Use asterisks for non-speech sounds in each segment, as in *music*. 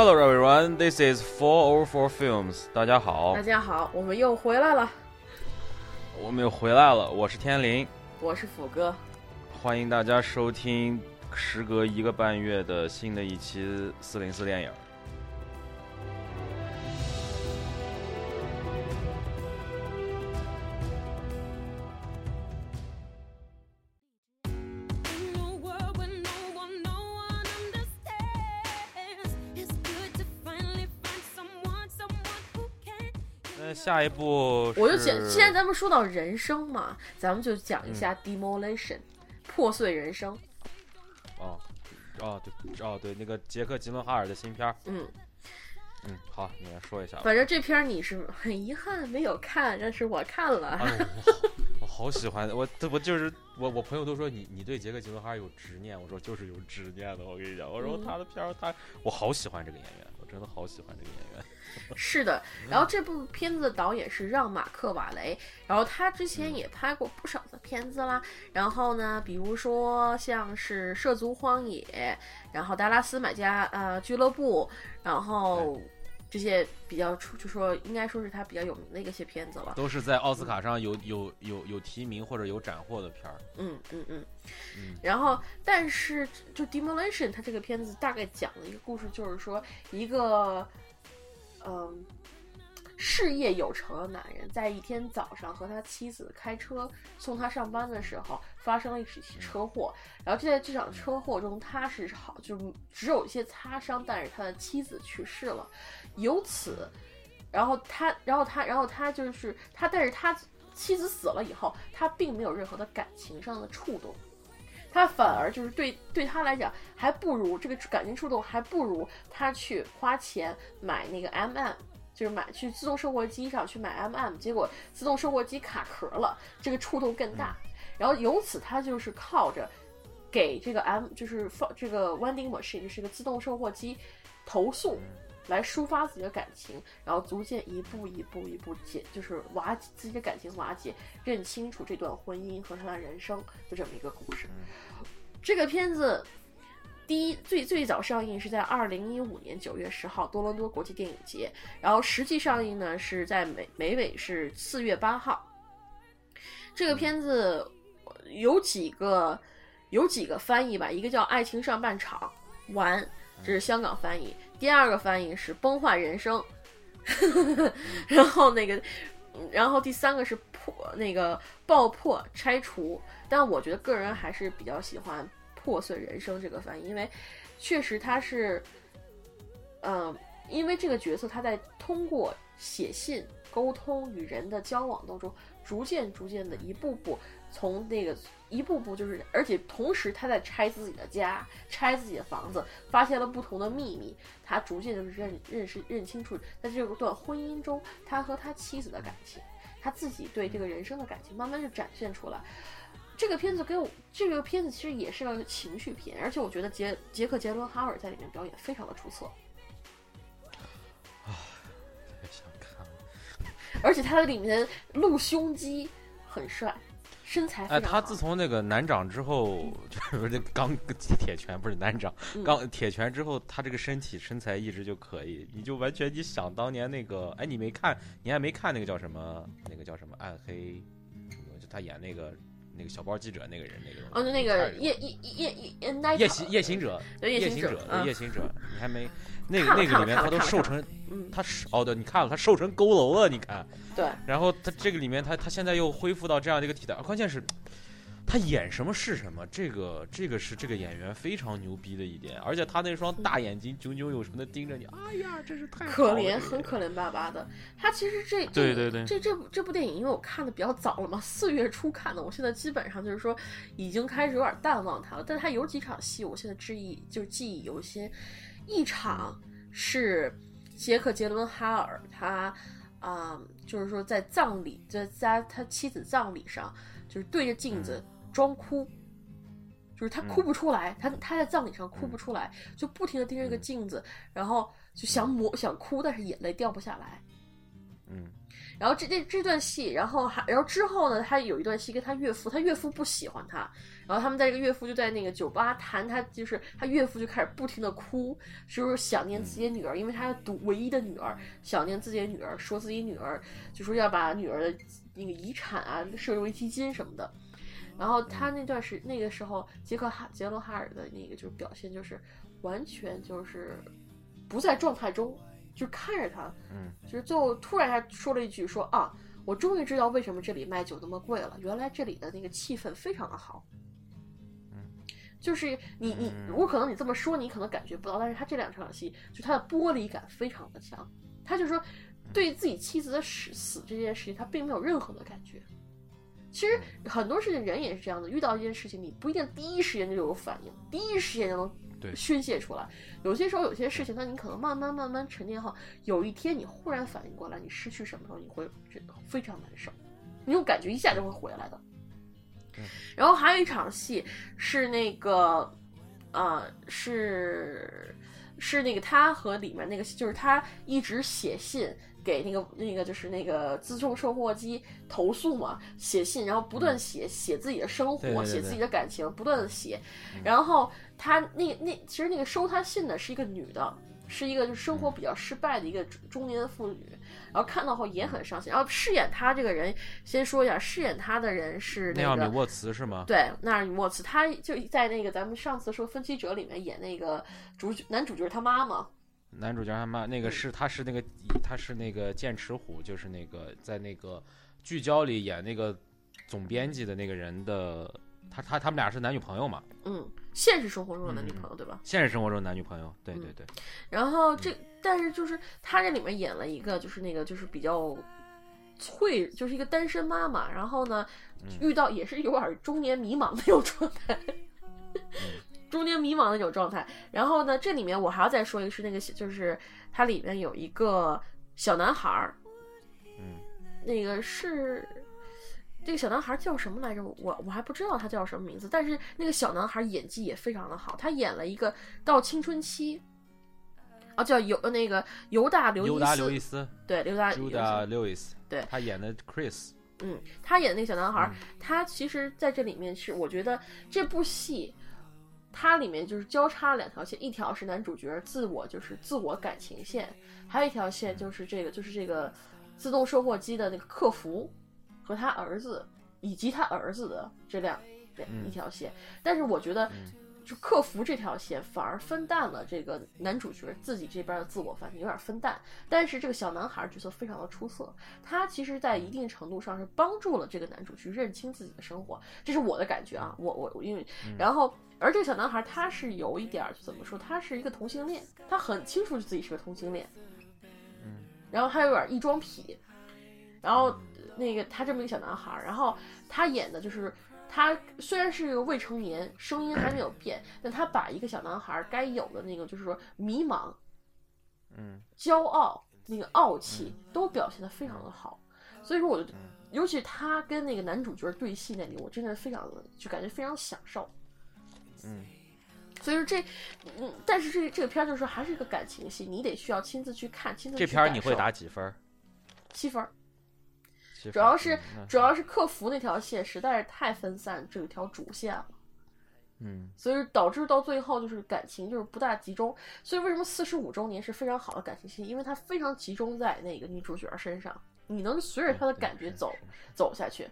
Hello everyone, this is Four Over Four Films。大家好大，家好，我们又回来了，我们又回来了，我是天林，我是斧哥。欢迎大家收听时隔一个半月的新的一期四零四电影。下一步，我就讲，既然咱们说到人生嘛，咱们就讲一下 demolition，、破碎人生。哦，哦对，哦对，那个杰克吉伦哈尔的新片儿，嗯，嗯，好，你来说一下。反正这片儿你是很遗憾没有看，但是我看了。哎，我我好喜欢我，我就是我，我朋友都说你你对杰克吉伦哈尔有执念，我说就是有执念的，我跟你讲，我说嗯他的片儿他，我好喜欢这个演员，我真的好喜欢这个演员。*laughs* *laughs* 是的，然后这部片子的导演是让·马克·瓦雷，然后他之前也拍过不少的片子啦。然后呢，比如说像是《涉足荒野》，然后《达拉斯买家呃俱乐部》，然后这些比较出，就说应该说是他比较有名的一些片子了。都是在奥斯卡上有有有有提名或者有斩获的片儿。嗯嗯嗯嗯。然后，但是就《Demolition》它这个片子大概讲了一个故事，就是说一个嗯。事业有成的男人，在一天早上和他妻子开车送他上班的时候，发生了一起车祸。然后就在这场车祸中，他是好，就只有一些擦伤，但是他的妻子去世了。由此，然后他，然后他，然后他就是他，但是他妻子死了以后，他并没有任何的感情上的触动。他反而就是对对他来讲，还不如这个感情触动，还不如他去花钱买那个 MM，就是买去自动售货机上去买 MM，结果自动售货机卡壳了，这个触动更大。然后由此他就是靠着给这个 M，就是放这个 vending machine，就是个自动售货机投诉。来抒发自己的感情，然后逐渐一步一步一步解，就是瓦解自己的感情瓦解，认清楚这段婚姻和他的人生，就这么一个故事。这个片子第一最最早上映是在二零一五年九月十号多伦多国际电影节，然后实际上映呢是在美美美是四月八号。这个片子有几个有几个翻译吧，一个叫《爱情上半场》完，这是香港翻译。第二个翻译是崩坏人生，*laughs* 然后那个，然后第三个是破那个爆破拆除，但我觉得个人还是比较喜欢破碎人生这个翻译，因为确实他是，嗯、因为这个角色他在通过写信沟通与人的交往当中，逐渐逐渐的一步步从那个一步步就是，而且同时他在拆自己的家，拆自己的房子，发现了不同的秘密，他逐渐就是认认识认清楚，在这段婚姻中，他和他妻子的感情，他自己对这个人生的感情，慢慢就展现出来。这个片子给我，这个片子其实也是个情绪片，而且我觉得杰杰克杰伦哈尔在里面表演非常的出色，太想看了。而且他的里面露胸肌很帅，身材哎。他自从那个男长之后，就是那钢铁拳不是男长，嗯钢铁拳之后，他这个身体身材一直就可以，你就完全你想当年那个，哎，你没看，你还没看那个叫什么，那个叫什么暗黑，什么就他演那个那个小报记者那个人那个哦，就那个夜夜夜夜夜行夜行者，夜行者，嗯夜行者，你还没 *laughs* 那个那个里面他都瘦成嗯，他是哦对，你看了他瘦成佝偻了，你看。对，然后他这个里面他他现在又恢复到这样的一个体态，关键是，他演什么是什么，这个这个是这个演员非常牛逼的一点，而且他那双大眼睛炯炯有神的盯着你，哎呀，真是太可怜，很可怜巴巴的。他其实这这对对对这这部这部电影，因为我看的比较早了嘛，四月初看的，我现在基本上就是说已经开始有点淡忘他了。但是他有几场戏，我现在记忆就是记忆犹新。一场是杰克杰伦哈尔，他啊、就是说在葬礼，在在他妻子葬礼上，就是对着镜子装哭。就是他哭不出来，他他在葬礼上哭不出来，就不停的盯着这个镜子，然后就想抹想哭，但是眼泪掉不下来。嗯，然后这这这段戏，然后还然后之后呢，他有一段戏跟他岳父，他岳父不喜欢他，然后他们在这个岳父就在那个酒吧谈，他就是他岳父就开始不停的哭，就是想念自己的女儿，因为他独唯一的女儿，想念自己的女儿，说自己女儿就说要把女儿的那个遗产啊设为基金什么的。然后他那段时那个时候，杰克哈杰罗哈尔的那个就是表现就是完全就是不在状态中，就看着他，嗯，就是最后突然他说了一句说啊，我终于知道为什么这里卖酒那么贵了，原来这里的那个气氛非常的好。嗯，就是你你嗯。我可能你这么说你可能感觉不到，但是他这两场戏就他的玻璃感非常的强，他就说对自己妻子的死死这件事情他并没有任何的感觉。其实很多事情人也是这样的，遇到一件事情你不一定第一时间就有反应，第一时间就能对宣泄出来。有些时候有些事情，那你可能慢慢慢慢沉淀后，有一天你忽然反应过来，你失去什么时候，你会觉得非常难受，那种感觉一下就会回来的。然后还有一场戏是那个，呃，是是那个他和里面那个，就是他一直写信给那个那个就是那个自动售货机投诉嘛，写信，然后不断写、写自己的生活，对对对对写自己的感情，不断的写。然后他那那其实那个收他信的是一个女的，是一个就生活比较失败的一个中中年妇女，然后看到后也很伤心。然后饰演他这个人，先说一下，饰演他的人是那个内奥米沃茨是吗？对，纳尔米沃茨，他就在那个咱们上次说《分歧者》里面演那个主角男主角他妈妈，男主角他妈那个是他是那个他是那个剑齿虎，就是那个在那个聚焦里演那个总编辑的那个人的，他他他们俩是男女朋友嘛？嗯，现实生活中的男女嗯嗯朋友，对吧？现实生活中男女朋友，对嗯对对，然后这，但是就是他这里面演了一个，就是那个就是比较脆，就是一个单身妈妈，然后呢，遇到也是有点中年迷茫那种状态。中间迷茫的那种状态，然后呢，这里面我还要再说一个，是那个就是它里面有一个小男孩儿，嗯，那个是这个小男孩叫什么来着？我我还不知道他叫什么名字，但是那个小男孩演技也非常的好，他演了一个到青春期，啊，叫尤那个尤大刘易尤达刘斯，易斯。对，尤大刘易斯对他演的。Chris，嗯，他演的那个小男孩他其实在这里面是，我觉得这部戏，它里面就是交叉两条线，一条是男主角自我就是自我感情线，还有一条线就是这个就是这个自动售货机的那个客服和他儿子以及他儿子的这两两嗯一条线，但是我觉得嗯。就客服这条线反而分担了这个男主角自己这边的自我反省，有点分担。但是这个小男孩角色非常的出色，他其实，在一定程度上是帮助了这个男主去认清自己的生活，这是我的感觉啊。我我我因为，然后而这个小男孩他是有一点儿怎么说，他是一个同性恋，他很清楚自己是个同性恋，嗯，然后他有点异装癖，然后那个他这么一个小男孩儿，然后他演的就是。他虽然是一个未成年，声音还没有变，但他把一个小男孩该有的那个，就是说迷茫、嗯骄傲、那个傲气都表现得非常的好，所以说我就，嗯尤其他跟那个男主角对戏那里，我真的非常就感觉非常享受。嗯，所以说这，嗯，但是这这个片儿就是说还是一个感情戏，你得需要亲自去看，亲自去这片儿你会打几分儿？七分儿，七分主要是嗯主要是客服那条线实在是太分散这条主线了。嗯所以导致到最后就是感情就是不大集中。所以为什么四十五周年是非常好的感情戏？因为它非常集中在那个女主角身上，你能随着她的感觉走走下去。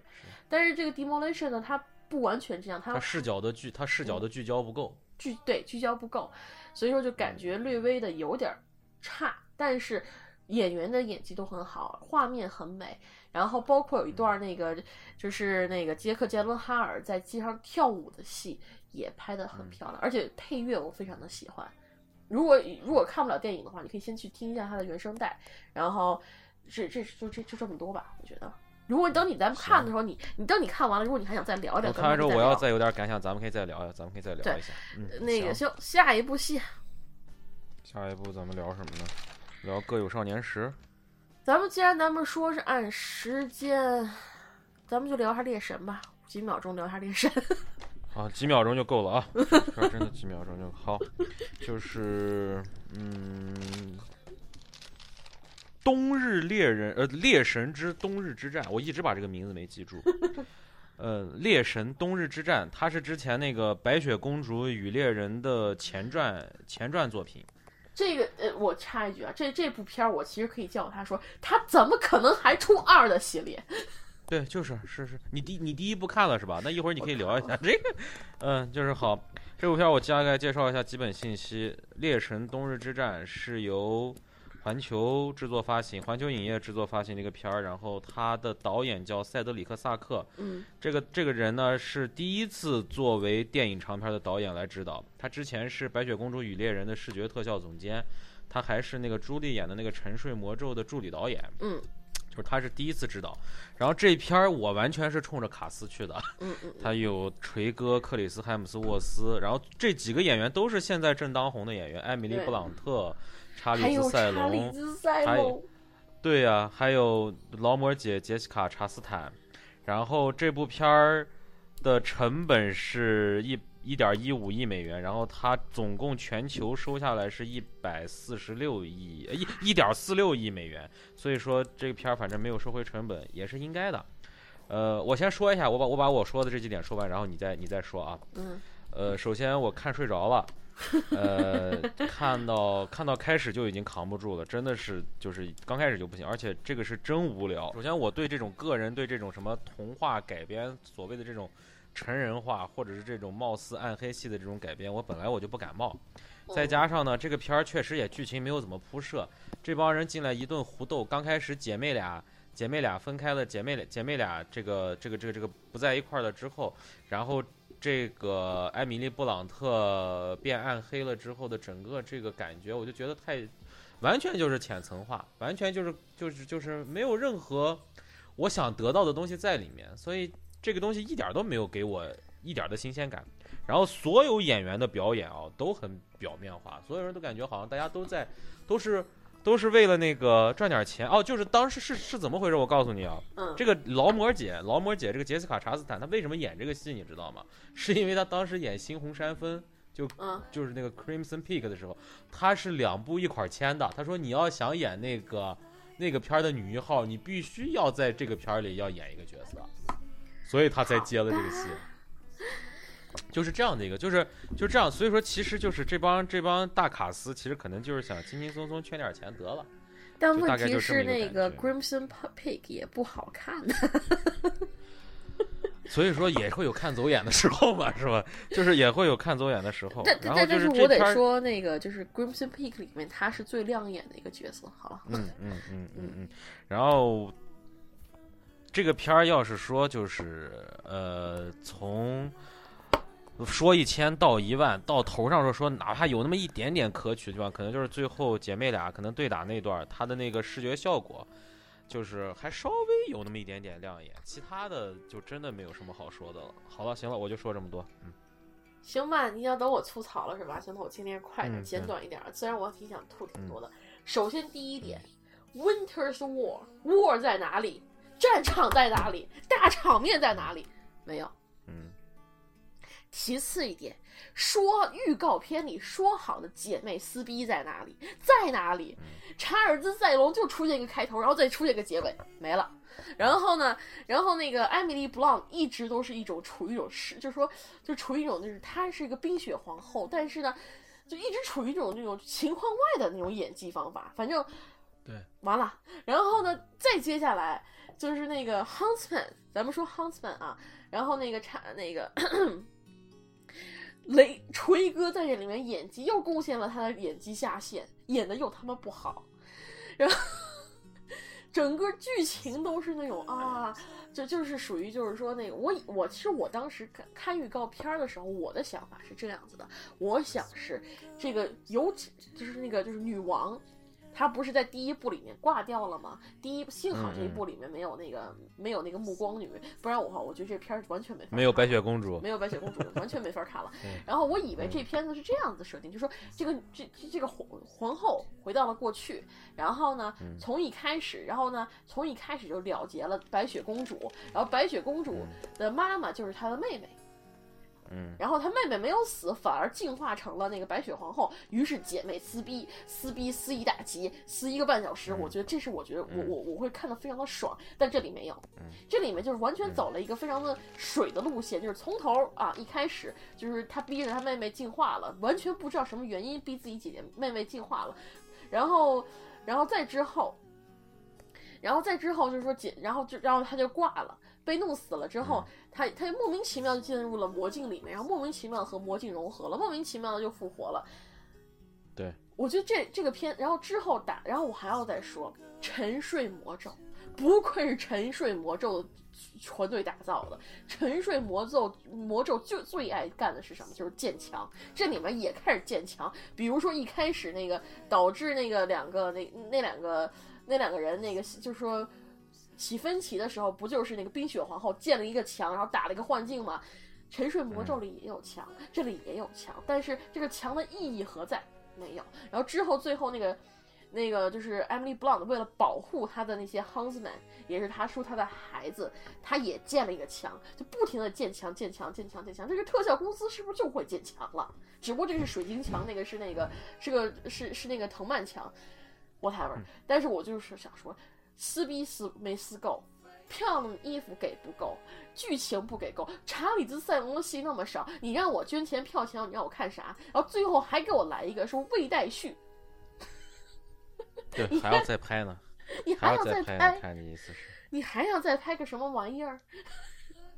但是这个 demolition 呢，它不完全这样，它他视角的聚，他视角的聚焦不够。聚对聚焦不够，所以说就感觉略微的有点儿差，但是演员的演技都很好，画面很美，然后包括有一段那个就是那个杰克杰伦哈尔在街上跳舞的戏也拍得很漂亮，而且配乐我非常的喜欢。如果如果看不了电影的话，你可以先去听一下它的原声带，然后这这就这就这么多吧，我觉得。如果等你咱们看的时候，你你等你看完了，如果你还想再聊一聊，我看完之后，我要再有点感想，咱们可以再聊一下，咱们可以再聊一下。嗯，那个行行，下一部戏下一部咱们聊什么呢？聊《各有少年时》。咱们既然咱们说是按时间，咱们就聊一下猎神吧，几秒钟聊一下猎神。啊，几秒钟就够了啊，真的几秒钟就好。就是，嗯，冬日猎人》呃，《猎神之冬日之战》，我一直把这个名字没记住。*laughs* 呃，《猎神冬日之战》，它是之前那个《白雪公主与猎人》的前传前传作品。这个呃，我插一句啊，这这部片儿我其实可以叫他说，他怎么可能还出二的系列？*laughs* 对，就是是是，你第你第一部看了是吧？那一会儿你可以聊一下 *laughs* 这个，嗯，就是好。这部片我大概介绍一下基本信息，《猎神冬日之战》是由环球制作发行，环球影业制作发行的一个片儿。然后他的导演叫塞德里克·萨克，嗯，这个这个人呢是第一次作为电影长片的导演来指导。他之前是《白雪公主与猎人》的视觉特效总监，他还是那个朱莉演的那个《沉睡魔咒》的助理导演，嗯。就是他是第一次指导，然后这片儿我完全是冲着卡斯去的。嗯嗯，*laughs* 他有锤哥克里斯海姆斯沃斯，然后这几个演员都是现在正当红的演员，艾米丽布朗特、查理兹塞隆，还有对呀，还有劳模姐杰西卡查斯坦。然后这部片儿的成本是一。一点一五亿美元，然后它总共全球收下来是一百四十六亿一一点四六亿美元，所以说这个片儿反正没有收回成本也是应该的。呃，我先说一下，我把我把我说的这几点说完，然后你再你再说啊。嗯。呃，首先我看睡着了，呃，看到看到开始就已经扛不住了，真的是就是刚开始就不行，而且这个是真无聊。首先我对这种个人对这种什么童话改编所谓的这种。成人化或者是这种貌似暗黑系的这种改编，我本来我就不感冒，再加上呢，这个片儿确实也剧情没有怎么铺设，这帮人进来一顿胡斗，刚开始姐妹俩姐妹俩分开了，姐妹俩姐妹俩这个这个这个这个不在一块儿了之后，然后这个艾米丽布朗特变暗黑了之后的整个这个感觉，我就觉得太完全就是浅层化，完全就是就是就是没有任何我想得到的东西在里面，所以。这个东西一点都没有给我一点的新鲜感，然后所有演员的表演啊都很表面化，所有人都感觉好像大家都在，都是都是为了那个赚点钱哦。就是当时是是怎么回事？我告诉你啊，这个劳模姐，劳模姐这个杰斯卡查斯坦，她为什么演这个戏？你知道吗？是因为她当时演《猩红山峰》，就就是那个 Crimson Peak 的时候，她是两部一块签的。她说你要想演那个那个片儿的女一号，你必须要在这个片儿里要演一个角色。所以他才接了这个戏，*laughs* 就是这样的一个，就是就这样。所以说，其实就是这帮这帮大卡司，其实可能就是想轻轻松松圈点钱得了。但问题是，那个《Crimson Peak》也不好看。*laughs* 所以说也会有看走眼的时候嘛，是吧？就是也会有看走眼的时候。但但但是我得说，那个就是《Crimson Peak》里面他是最亮眼的一个角色。好了。*laughs* 嗯嗯嗯嗯嗯，然后。这个片儿要是说就是呃，从说一千到一万，到头上说说，哪怕有那么一点点可取的地方，可能就是最后姐妹俩可能对打那段，她的那个视觉效果，就是还稍微有那么一点点亮眼，其他的就真的没有什么好说的了。好了，行了，我就说这么多。嗯，行吧，你要等我吐槽了是吧？行，那我今天快点，简短一点。虽然我挺想吐挺多的。首先第一点，Winter's War，War 在哪里？战场在哪里？大场面在哪里？没有。嗯。其次一点，说预告片里说好的姐妹撕逼在哪里？在哪里？查尔兹·塞隆就出现一个开头，然后再出现一个结尾，没了。然后呢？然后那个艾米丽·布朗一直都是一种处于一种是，就是说，就处于一种就是她是一个冰雪皇后，但是呢，就一直处于一种那种情况外的那种演技方法。反正，对，完了。然后呢？再接下来。就是那个 Huntsman，咱们说 Huntsman 啊，然后那个查那个雷锤哥在这里面演技又贡献了他的演技下限，演的又他妈不好，然后整个剧情都是那种啊，就就是属于就是说那个我我其实我当时看看预告片的时候，我的想法是这样子的，我想是这个有就是那个就是女王。他不是在第一部里面挂掉了吗？第一幸好这一部里面没有那个没有那个暮光女，不然我话我觉得这片儿完全没法。没有白雪公主，没有白雪公主，完全没法看了。*laughs* 然后我以为这片子是这样子设定，就说这个这这个皇皇后回到了过去，然后呢从一开始，然后呢从一开始就了结了白雪公主，然后白雪公主的妈妈就是她的妹妹。嗯然后她妹妹没有死，反而进化成了那个白雪皇后。于是姐妹撕逼，撕逼撕一大集，撕一个半小时。嗯我觉得这是我觉得我嗯我我会看的非常的爽，但这里没有嗯，这里面就是完全走了一个非常的水的路线，就是从头啊一开始就是他逼着他妹妹进化了，完全不知道什么原因逼自己姐姐妹妹进化了，然后然后再之后。然后再之后就是说姐，然后就然后他就挂了，被弄死了之后，他他就莫名其妙就进入了魔镜里面，然后莫名其妙的和魔镜融合了，莫名其妙的就复活了。对，我觉得这这个片，然后之后打，然后我还要再说沉睡魔咒，不愧是沉睡魔咒团队打造的。沉睡魔咒魔咒就最爱干的是什么？就是建墙。这里面也开始建墙，比如说一开始那个导致那个两个那那两个那两个人那个就是说起分歧的时候，不就是那个冰雪皇后建了一个墙，然后打了一个幻境吗？沉睡魔咒里也有墙，这里也有墙，但是这个墙的意义何在？没有。然后之后最后那个那个就是 Emily Blunt 为了保护她的那些 Huntsman，也是她说她的孩子，她也建了一个墙，就不停的建墙、建墙、建墙、建墙。这个特效公司是不是就会建墙了？只不过这个是水晶墙，那个是那个是个是是那个藤蔓墙，whatever。但是我就是想说，撕逼撕没撕够。漂亮的衣服给不够，剧情不给够，查理兹塞隆的戏那么少，你让我捐钱票钱，你让我看啥？然后最后还给我来一个说未待续，对，*laughs* 还要再拍呢，*laughs* 你还要再再呢，看你意思是？你还要再拍个什么玩意儿？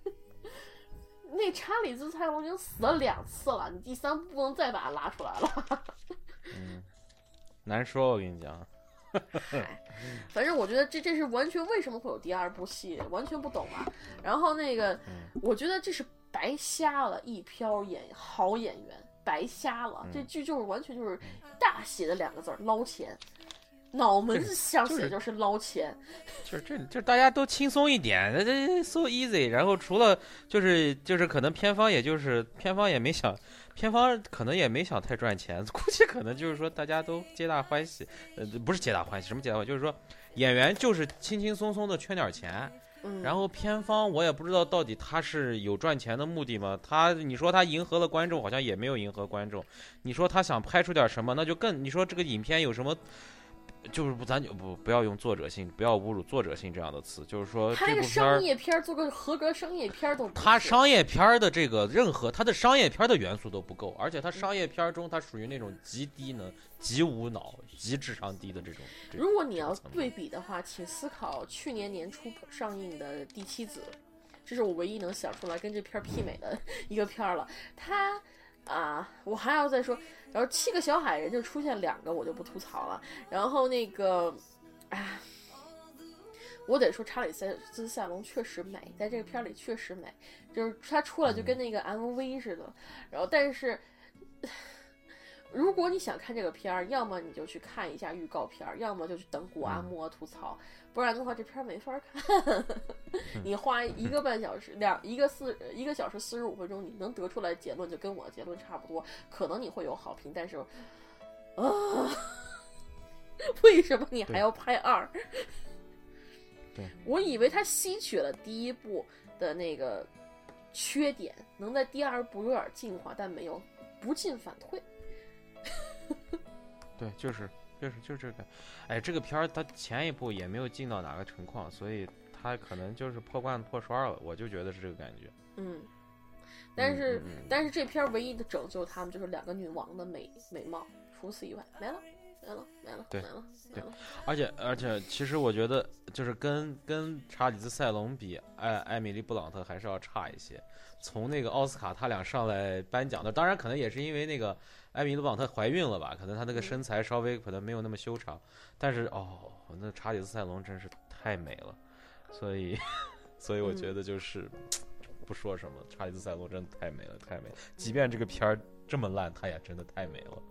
*laughs* 那查理兹塞隆已经死了两次了，你第三部不能再把他拉出来了。嗯，难说，我跟你讲。*laughs* 反正我觉得这这是完全为什么会有第二部戏，完全不懂啊。然后那个，我觉得这是白瞎了一票演好演员，白瞎了。这剧就是完全就是大写的两个字儿捞钱，脑门子想写就是捞钱。就是这，就是大家都轻松一点，那这 so easy。然后除了就是就是可能片方也就是片方也没想，片方可能也没想太赚钱，*laughs* 估计可能就是说大家都皆大欢喜，呃不是皆大欢喜，什么皆大欢喜，就是说演员就是轻轻松松的圈点钱，嗯，然后片方我也不知道到底他是有赚钱的目的吗？他你说他迎合了观众，好像也没有迎合观众。你说他想拍出点什么，那就更你说这个影片有什么？就是不，咱就不不要用作者性，不要侮辱作者性这样的词。就是说，他那个商，业片儿做个合格商业片儿都不是它商业片儿的这个任何他的商业片儿的元素都不够，而且他商业片儿中他属于那种极低能、极无脑、极智商低的这种。这如果你要对比的话，请思考去年年初上映的《第七子》，这是我唯一能想出来跟这片儿媲美的 *laughs* 一个片儿了。它啊，我还要再说，然后七个小矮人就出现两个，我就不吐槽了。然后那个，哎。我得说，查理塞斯塞隆确实美，在这个片儿里确实美，就是他出来就跟那个 MV 似的。然后，但是如果你想看这个片儿，要么你就去看一下预告片儿，要么就去等古阿莫吐槽，不然的话这片儿没法看。*laughs* 你花一个半小时，两一个四一个小时四十五分钟，你能得出来结论就跟我的结论差不多，可能你会有好评，但是啊，*laughs* 为什么你还要拍二？对，我以为他吸取了第一部的那个缺点，能在第二部有点进化，但没有，不进反退。对，就是就是就是这个，哎，这个片儿它前一部也没有进到哪个情况，所以它可能就是破罐子破摔了，我就觉得是这个感觉。嗯，但是、但是这片儿唯一的拯救他们就是两个女王的美美貌，除此以外没了，没了，没了，对没了，没了。而且而且，其实我觉得就是跟跟查理兹塞隆比，艾艾米丽布朗特还是要差一些。从那个奥斯卡他俩上来颁奖的，当然可能也是因为那个艾米丽布朗特怀孕了吧，可能她那个身材稍微可能没有那么修长，但是哦，那查理斯塞隆真是太美了，所以所以我觉得就是、不说什么，查理斯塞隆真的太美了，太美了，即便这个片儿这么烂，她也真的太美了。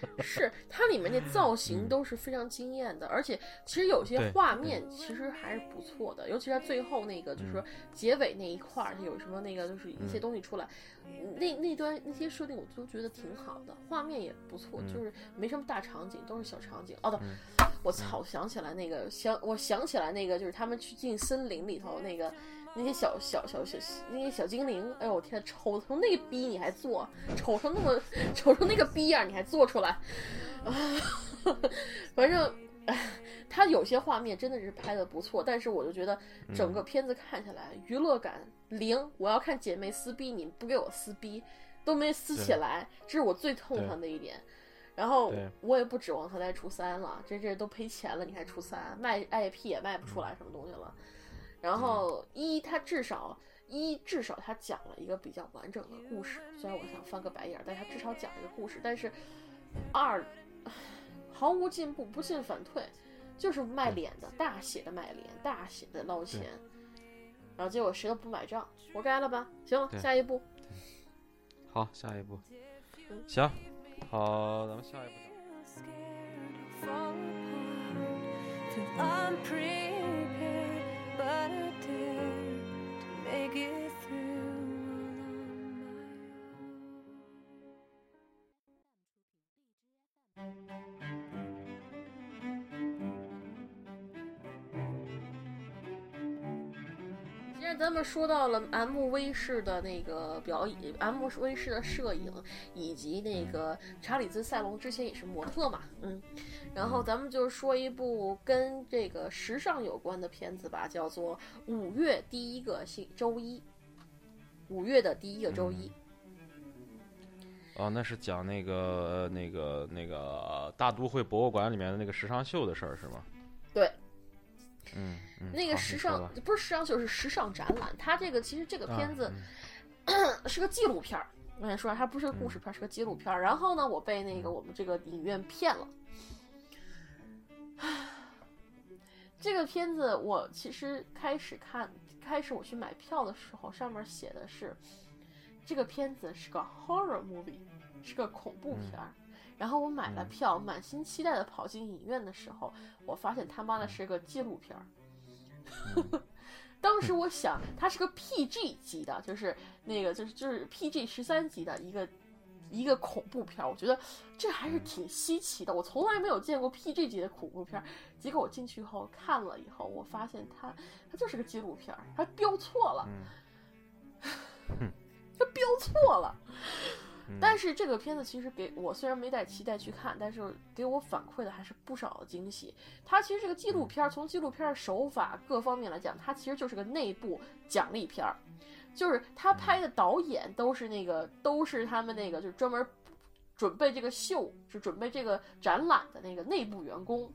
*laughs* 是它里面那造型都是非常惊艳的，而且其实有些画面其实还是不错的，尤其是最后那个就是说结尾那一块儿，它有什么那个就是一些嗯。东西出来，那那段那些设定我都觉得挺好的，画面也不错，嗯。就是没什么大场景，都是小场景。哦，对，嗯。我操，想起来那个想我想起来那个就是他们去进森林里头那个那些小小小小那些小精灵，哎呦我天，丑成那个逼你还做，丑成那么丑成那个逼样你还做出来，啊，*laughs* 反正，哎，他有些画面真的是拍的不错，但是我就觉得整个片子看下来娱乐感零。我要看姐妹撕逼，你不给我撕逼，都没撕起来，这是我最痛恨的一点。然后我也不指望他再出三了，这这都赔钱了，你还出三，卖 IP 也卖不出来什么东西了。然后一，他至少一至少他讲了一个比较完整的故事，虽然我想翻个白眼，但他至少讲了一个故事。但是二毫无进步，不进反退，就是卖脸的，大写的卖脸，大写的捞钱。然后结果谁都不买账，活该了吧？行了，下一步。好，下一步。行，好，咱们下一步。what I did to make it through. All on my own. 咱们说到了 MV 式的那个表演，MV 式的摄影，以及那个查理兹塞隆之前也是模特嘛，嗯，然后咱们就说一部跟这个时尚有关的片子吧，叫做《五月第一个星周一》，五月的第一个周一。哦，那是讲那个那个那个大都会博物馆里面的那个时尚秀的事儿是吗？对。嗯，那个时尚不是时尚秀，是时尚展览。它这个其实这个片子 *clears throat* 是个纪录片儿。我跟你说，它不是个故事片，是个纪录片儿。然后呢，我被那个我们这个影院骗了。这个片子我其实开始看，开始我去买票的时候，上面写的是这个片子是个 horror movie，是个恐怖片儿。然后我买了票，满心期待的跑进影院的时候，我发现他妈的是个纪录片儿。*laughs* 当时我想，它是个 PG 级的，就是那个就是就是 PG 十三级的一个一个恐怖片儿。我觉得这还是挺稀奇的，我从来没有见过 PG 级的恐怖片儿。结果我进去以后看了以后，我发现它它就是个纪录片儿，它标错了，*laughs* 它标错了。但是这个片子其实给我虽然没带期待去看，但是给我反馈的还是不少的惊喜。它其实这个纪录片，从纪录片手法各方面来讲，它其实就是个内部奖励片儿，就是他拍的导演都是那个都是他们那个就是专门准备这个秀，就准备这个展览的那个内部员工。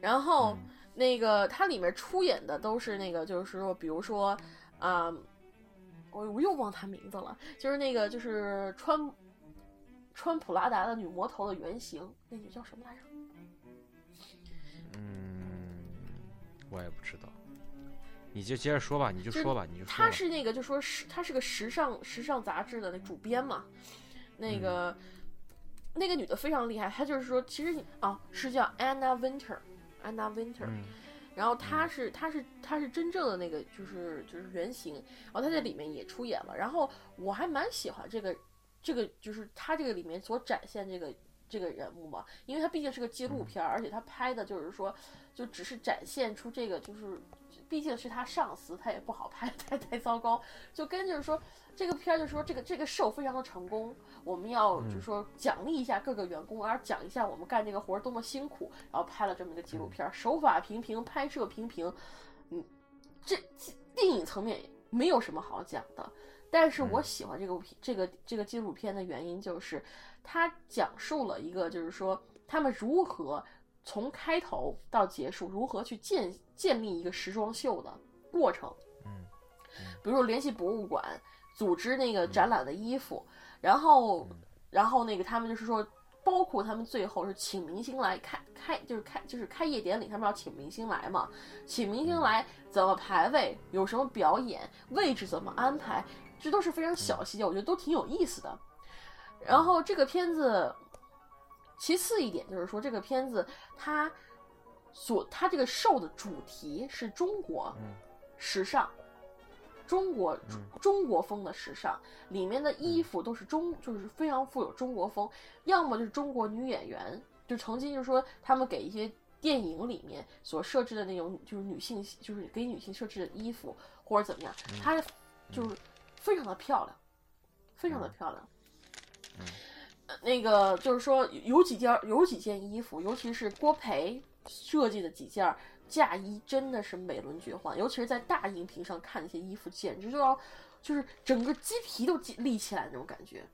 然后那个它里面出演的都是那个就是说，比如说啊。我我又忘他名字了，就是那个就是穿穿普拉达的女魔头的原型，那女叫什么来着？嗯，我也不知道。你就接着说吧，你就说吧，你就。她是那个，就说是他是个时尚时尚杂志的那主编嘛，那个那个女的非常厉害，她就是说，其实啊是叫 Anna Winter，Anna Winter。然后他是他是他是真正的那个就是就是原型，然后他在里面也出演了。然后我还蛮喜欢这个这个就是他这个里面所展现这个这个人物嘛，因为他毕竟是个纪录片，而且他拍的就是说就只是展现出这个就是毕竟是他上司，他也不好拍 *laughs* 太太糟糕，就跟就是说这个片儿就是说这个这个 show 非常的成功。我们要就是说奖励一下各个员工，而讲一下我们干这个活儿多么辛苦，然后拍了这么一个纪录片，手法平平，拍摄平平，嗯，这电影层面没有什么好讲的。但是我喜欢这个这个这个纪录片的原因就是，它讲述了一个就是说他们如何从开头到结束，如何去建建立一个时装秀的过程。嗯，比如说联系博物馆，组织那个展览的衣服。然后，然后那个他们就是说，包括他们最后是请明星来开开，就是开就是开业典礼，他们要请明星来嘛，请明星来怎么排位，有什么表演，位置怎么安排，这都是非常小细节，我觉得都挺有意思的。然后这个片子，其次一点就是说，这个片子它所它这个 show 的主题是中国时尚。中国中国风的时尚，里面的衣服都是中，就是非常富有中国风。要么就是中国女演员，就曾经就说他们给一些电影里面所设置的那种就是女性就是给女性设置的衣服或者怎么样，它就是非常的漂亮，非常的漂亮。呃那个就是说有几件有几件衣服，尤其是郭培设计的几件嫁衣，真的是美轮绝奂。尤其是在大荧屏上看那些衣服，简直就要就是整个鸡皮都立立起来那种感觉。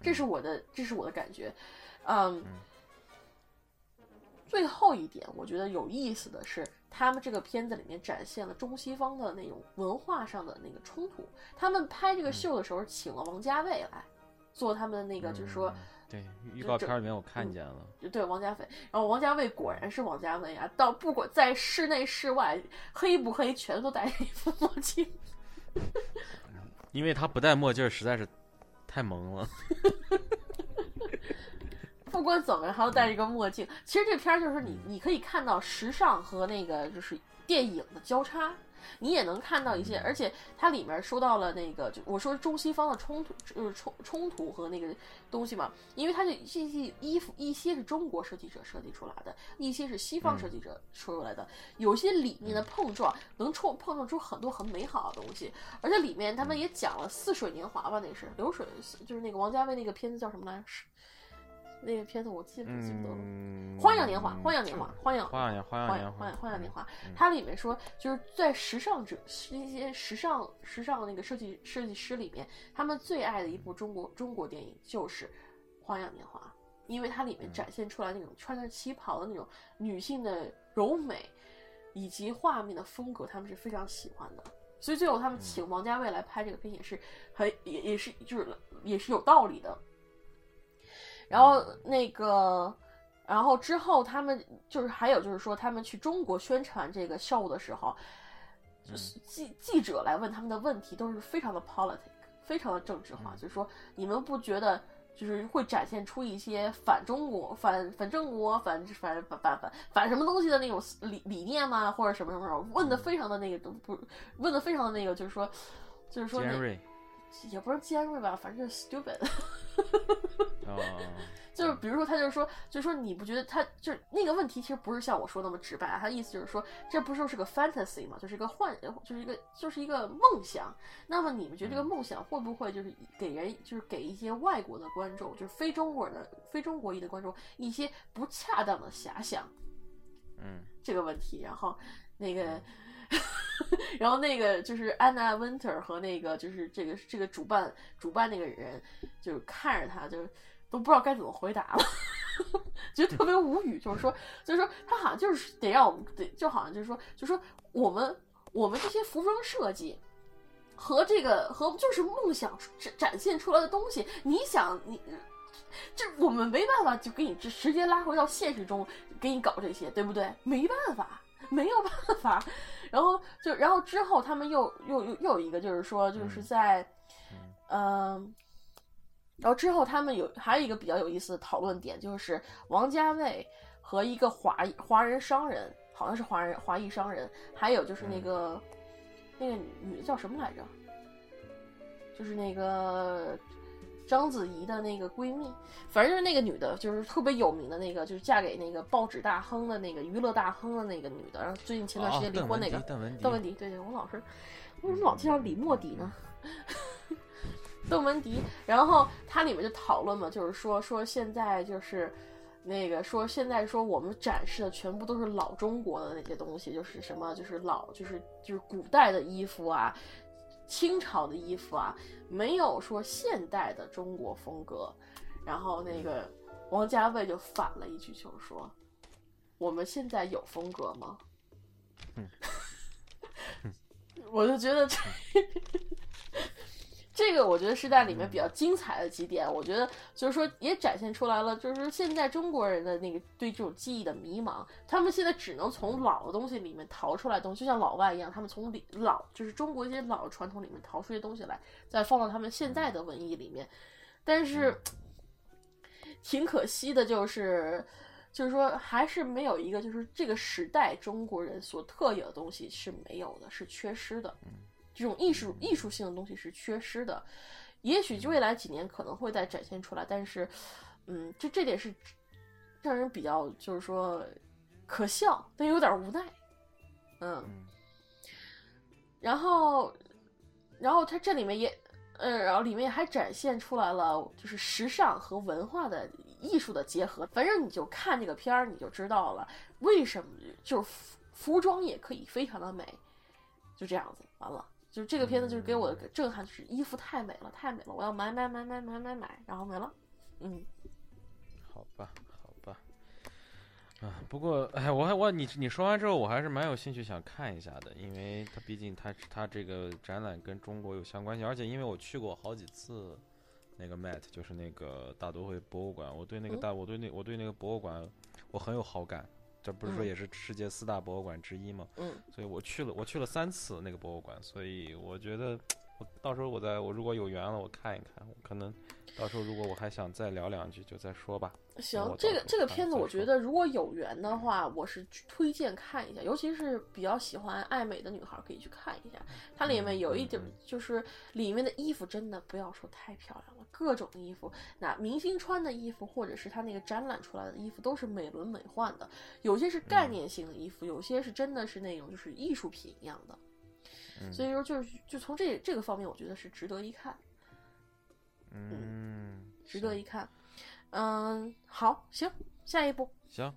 这是我的，这是我的感觉。嗯，最后一点，我觉得有意思的是，他们这个片子里面展现了中西方的那种文化上的那个冲突。他们拍这个秀的时候，请了王家卫来做他们的那个，就是说，对预告片里面我看见了，对王家卫。然后王家卫果然是王家卫啊，到不管在室内室外，黑不黑，全都戴一副墨镜。*laughs* 因为他不戴墨镜实在是太萌了。*laughs* 不管怎么样，他都戴一个墨镜。其实这片儿就是你，你可以看到时尚和那个就是电影的交叉，你也能看到一些，而且它里面说到了那个，就我说中西方的冲突，就是冲冲突和那个东西嘛。因为它这这些衣服，一些是中国设计者设计出来的，一些是西方设计者说出来的，有些理念的碰撞，能冲碰撞出很多很美好的东西。而且里面他们也讲了《似水年华》吧，那是流水，就是那个王家卫那个片子叫什么来着？那个片子我记不记不得了，嗯，《花样年华》，《花样年华》，《花样花样年花样花样花样，花样年华》，它里面说，就是在时尚者一些时尚时尚那个设计设计师里面，他们最爱的一部中国中国电影就是《花样年华》，因为它里面展现出来那种穿着旗袍的那种女性的柔美，以及画面的风格，他们是非常喜欢的。所以最后他们请王家卫来拍这个片也是很也也是就是也是有道理的。然后那个，然后之后他们就是还有就是说，他们去中国宣传这个秀的时候，就是记记者来问他们的问题都是非常的 politic，非常的政治化，就是说你们不觉得就是会展现出一些反中国、反反正国、反反反反反反什么东西的那种理理念吗？或者什么什么什么？问的非常的那个都不问的非常的那个，就是说就是说尖锐也不是尖锐吧，反正就是 stupid。啊，*laughs* 就是比如说，他就是说，就是说，你不觉得他就是那个问题，其实不是像我说那么直白啊。他意思就是说，这不就是个 fantasy 嘛，就是一个幻，就是一个就是一个梦想。那么你们觉得这个梦想会不会就是给人，就是给一些外国的观众，就是非中国人的、非中国裔的观众一些不恰当的遐想？嗯这个问题，然后那个，然后那个就是安娜温特和那个就是这个这个主办主办那个人，就看着他，就都不知道该怎么回答了，*laughs* 觉得特别无语。就是说，就是说他好像就是得让我们得，就好像就是说，就说我们我们这些服装设计。和这个和就是梦想展展现出来的东西，你想你这我们没办法就给你直直接拉回到现实中给你搞这些，对不对？没办法，没有办法。就然后之后他们又又又又有一个就是说就是在嗯、然后之后他们有还有一个比较有意思的讨论点就是王家卫和一个华华人商人，好像是华人华裔商人，还有就是那个、那个女的叫什么来着？就是那个章子怡的那个闺蜜，反正就是那个女的，就是特别有名的那个，就是嫁给那个报纸大亨的那个娱乐大亨的那个女的，然后最近前段时间离婚那个。邓文迪，邓文迪，对对，我老是为什么老记到李莫迪呢？*laughs* 邓文迪，然后它里面就讨论嘛，就是说说现在就是那个说现在说我们展示的全部都是老中国的那些东西，就是什么就是老就是就是古代的衣服啊，清朝的衣服啊，没有说现代的中国风格。然后那个王家卫就反了一句，就是说我们现在有风格吗？*laughs* 我就觉得这这个，我觉得是在里面比较精彩的几点。我觉得就是说，也展现出来了，就是现在中国人的那个对这种记忆的迷茫，他们现在只能从老的东西里面淘出来东西，就像老外一样，他们从里老就是中国一些老传统里面淘出一些东西来，再放到他们现在的文艺里面。但是 *tsk* 挺可惜的，就是。就是说，还是没有一个，就是这个时代中国人所特有的东西是没有的，是缺失的。这种艺术艺术性的东西是缺失的。也许未来几年可能会再展现出来，但是，嗯，这这点是让人比较，就是说可笑，但有点无奈。嗯，嗯然后，然后它这里面也，呃，然后里面还展现出来了，就是时尚和文化的艺术的结合。反正你就看这个片儿，你就知道了为什么就是服服装也可以非常的美，就这样子。完了，就是这个片子就是给我的震撼，就是衣服太美了，太美了，我要买买买买买买买，然后没了。嗯，好吧，好吧。啊，不过，哎，我还我你你说完之后，我还是蛮有兴趣想看一下的，因为它毕竟它它这个展览跟中国有相关性，而且因为我去过好几次那个 Met，就是那个大都会博物馆，我对那个嗯大我对那我对那个博物馆我很有好感，这不是说嗯也是世界四大博物馆之一嘛？嗯，所以我去了我去了三次那个博物馆，所以我觉得我到时候我再我如果有缘了，我看一看，我可能到时候如果我还想再聊两句，就再说吧。行，这个这个片子，我觉得如果有缘的话，我是推荐看一下，尤其是比较喜欢爱美的女孩可以去看一下。它里面有一点就是里面的衣服真的不要说太漂亮了，各种衣服，那明星穿的衣服或者是他那个展览出来的衣服都是美轮美奂的，有些是概嗯念性的衣服，有些是真的是那种就是艺术品一样的。嗯所以说，就是就从这这个方面，我觉得是值得一看。嗯，值得一看。嗯，好，行，下一步。行。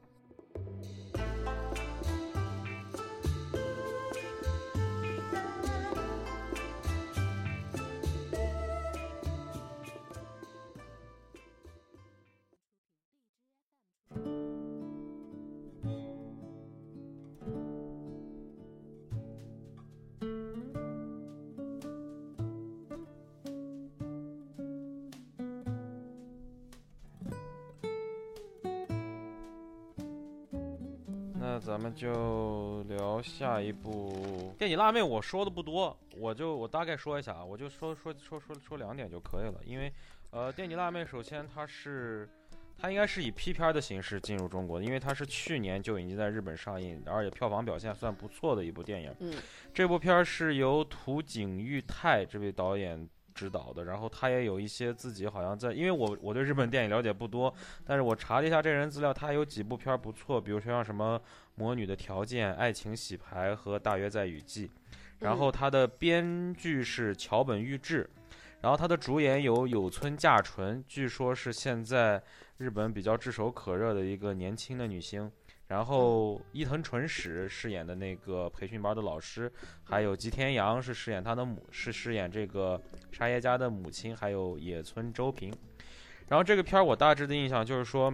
就聊下一部电影辣妹。我说的不多，我就我大概说一下啊，我就说说说说说两点就可以了。因为，呃，电影辣妹首先它是它应该是以 P 片儿的形式进入中国的，因为它是去年就已经在日本上映，而且票房表现算不错的一部电影。嗯这部片儿是由土井裕泰这位导演指导的，然后他也有一些自己好像在，因为我我对日本电影了解不多，但是我查了一下这人资料，他有几部片儿不错，比如说像什么《魔女的条件》《爱情洗牌》和《大约在雨季》，然后他的编剧是桥本裕志，然后他的主演有有村架纯，据说是现在日本比较炙手可热的一个年轻的女星。然后伊藤纯史饰演的那个培训班的老师，还有吉田洋是饰演他的母，是饰演这个沙耶加的母亲，还有野村周平。然后这个片儿我大致的印象就是说，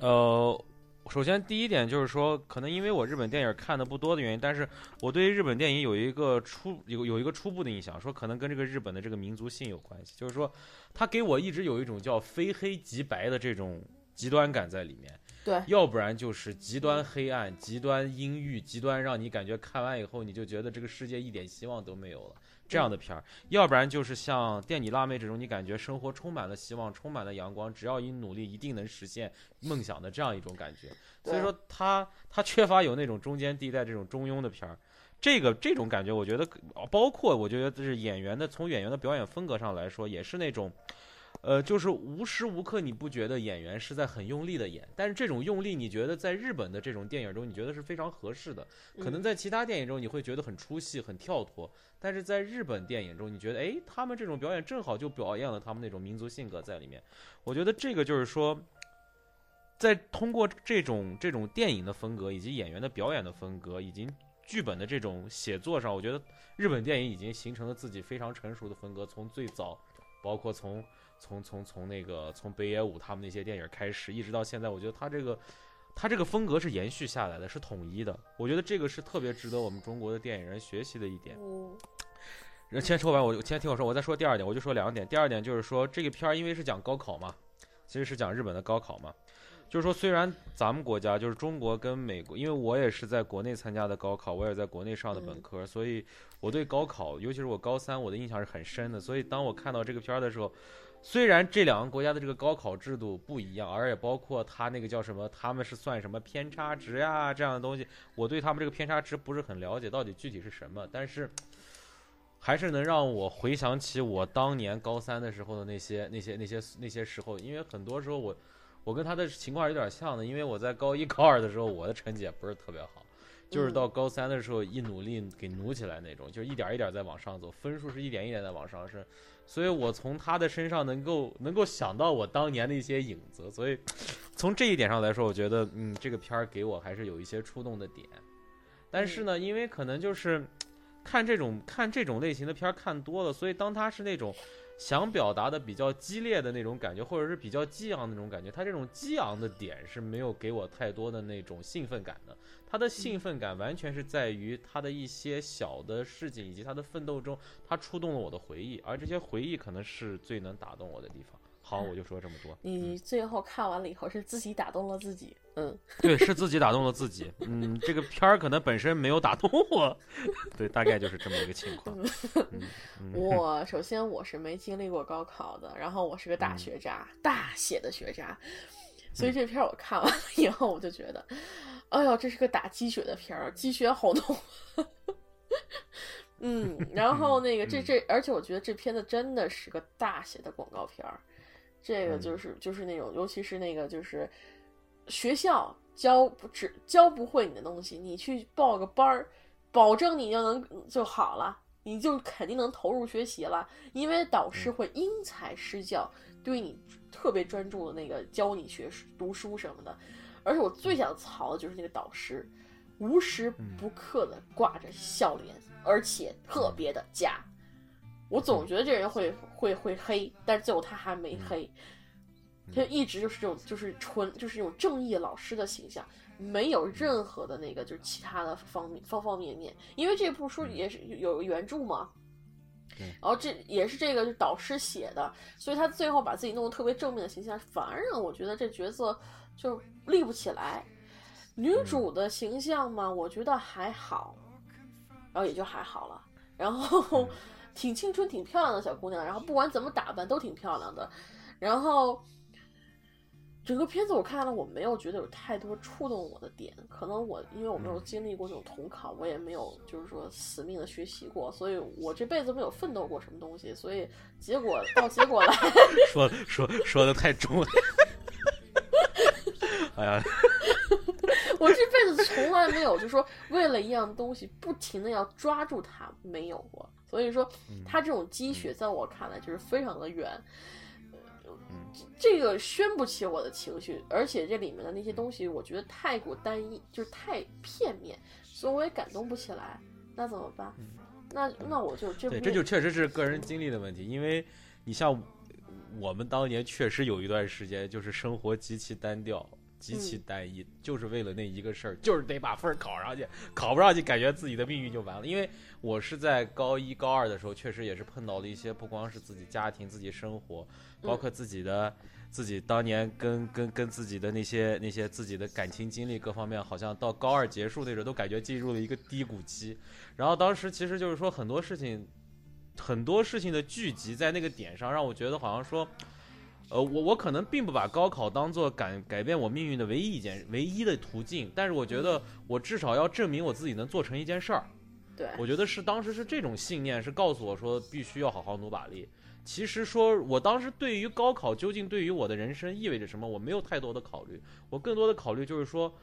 呃，首先第一点就是说，可能因为我日本电影看的不多的原因，但是我对于日本电影有一个初有有一个初步的印象，说可能跟这个日本的这个民族性有关系，就是说，他给我一直有一种叫非黑即白的这种极端感在里面。对，要不然就是极端黑暗、极端阴郁、极端让你感觉看完以后你就觉得这个世界一点希望都没有了这样的片儿；要不然就是像《电你辣妹》这种，你感觉生活充满了希望、充满了阳光，只要你努力一定能实现梦想的这样一种感觉。所以说它它缺乏有那种中间地带这种中庸的片儿。这个这种感觉，我觉得包括我觉得就是演员的从演员的表演风格上来说，也是那种。呃，就是无时无刻你不觉得演员是在很用力的演，但是这种用力，你觉得在日本的这种电影中，你觉得是非常合适的。可能在其他电影中你会觉得很出戏、很跳脱，但是在日本电影中，你觉得哎，他们这种表演正好就表现了他们那种民族性格在里面。我觉得这个就是说，在通过这种这种电影的风格，以及演员的表演的风格，以及剧本的这种写作上，我觉得日本电影已经形成了自己非常成熟的风格。从最早，包括从从从从那个从北野武他们那些电影开始，一直到现在，我觉得他这个他这个风格是延续下来的，是统一的。我觉得这个是特别值得我们中国的电影人学习的一点。嗯先说完，我先听我说，我再说第二点，我就说两点。第二点就是说，这个片儿因为是讲高考嘛，其实是讲日本的高考嘛。就是说，虽然咱们国家就是中国跟美国，因为我也是在国内参加的高考，我也在国内上的本科，所以我对高考，尤其是我高三，我的印象是很深的。所以当我看到这个片儿的时候，虽然这两个国家的这个高考制度不一样，而且包括他那个叫什么，他们是算什么偏差值呀这样的东西，我对他们这个偏差值不是很了解，到底具体是什么，但是。还是能让我回想起我当年高三的时候的那些、那些、那些、那些时候，因为很多时候我，我跟他的情况有点像的，因为我在高一高二的时候，我的成绩也不是特别好，就是嗯到高三的时候一努力给努起来那种，就是一点一点在往上走，分数是一点一点在往上升，所以我从他的身上能够能够想到我当年的一些影子，所以从这一点上来说，我觉得嗯这个片儿给我还是有一些触动的点，但是呢，因为可能就是看这种看这种类型的片儿看多了，所以当他是那种。想表达的比较激烈的那种感觉，或者是比较激昂的那种感觉，他这种激昂的点是没有给我太多的那种兴奋感的。他的兴奋感完全是在于他的一些小的事情以及他的奋斗中，他触动了我的回忆，而这些回忆可能是最能打动我的地方。好，我就说这么多。你最后看完了以后是自己打动了自己，嗯，*laughs* 对，是自己打动了自己。嗯，这个片儿可能本身没有打动我，*laughs* 对，大概就是这么一个情况。*laughs* 嗯嗯我首先我是没经历过高考的，然后我是个大嗯学渣，大写的学渣，所以这片儿我看完了以后，我就觉得，哎呦，这是个打鸡血的片儿，鸡血好浓。嗯，然后那个这嗯这，而且我觉得这片子真的是个大写的广告片儿，这个嗯就是就是那种，尤其是那个就是学校教不只教不会你的东西，你去报个班儿，保证你就能就好了，你就肯定能投入学习了，因为导师会因材施教，对你特别专注的那个教你学读书什么的。而且我最想槽的就是那个导师，无时不刻的挂着笑脸，而且特别的假。我总觉得这人会会会黑，但是最后他还没黑，他一直就是这种就是纯就是这种正义老师的形象，没有任何的那个就是其他的方面方方面面。因为这部书也是有原著嘛，然后这也是这个导师写的，所以他最后把自己弄得特别正面的形象，反而让我觉得这角色就立不起来。女主的形象嘛，我觉得还好，然后也就还好了。然后挺青春、挺漂亮的小姑娘，然后不管怎么打扮都挺漂亮的。然后整个片子我看了，我没有觉得有太多触动我的点。可能我因为我没有经历过这种统考，我也没有就是说死命的学习过，所以我这辈子没有奋斗过什么东西。所以结果到结果来，*laughs* 说说说的太重了。哎呀，*laughs* 我这辈子从来没有就说为了一样东西不停的要抓住它，没有过。所以说，他这种积雪在我看来就是非常的远。嗯这个宣不起我的情绪，而且这里面的那些东西，我觉得太过单一，就是太片面，所以我也感动不起来。那怎么办？那那我就这对，这就确实是个人经历的问题，因为你像我们当年确实有一段时间就是生活极其单调。极其单一，就是为了那一个事儿，就是得把分儿考上去，考不上去，感觉自己的命运就完了。因为我是在高一、高二的时候，确实也是碰到了一些不光是自己家庭、自己生活，包括自己的、自己当年跟跟跟自己的那些那些自己的感情经历各方面，好像到高二结束那时候，都感觉进入了一个低谷期。然后当时其实就是说很多事情，很多事情的聚集在那个点上，让我觉得好像说。呃，我我可能并不把高考当做改改变我命运的唯一一件唯一的途径，但是我觉得我至少要证明我自己能做成一件事儿。对，我觉得是当时是这种信念，是告诉我说必须要好好努把力。其实说我当时对于高考究竟对于我的人生意味着什么，我没有太多的考虑，我更多的考虑就是说，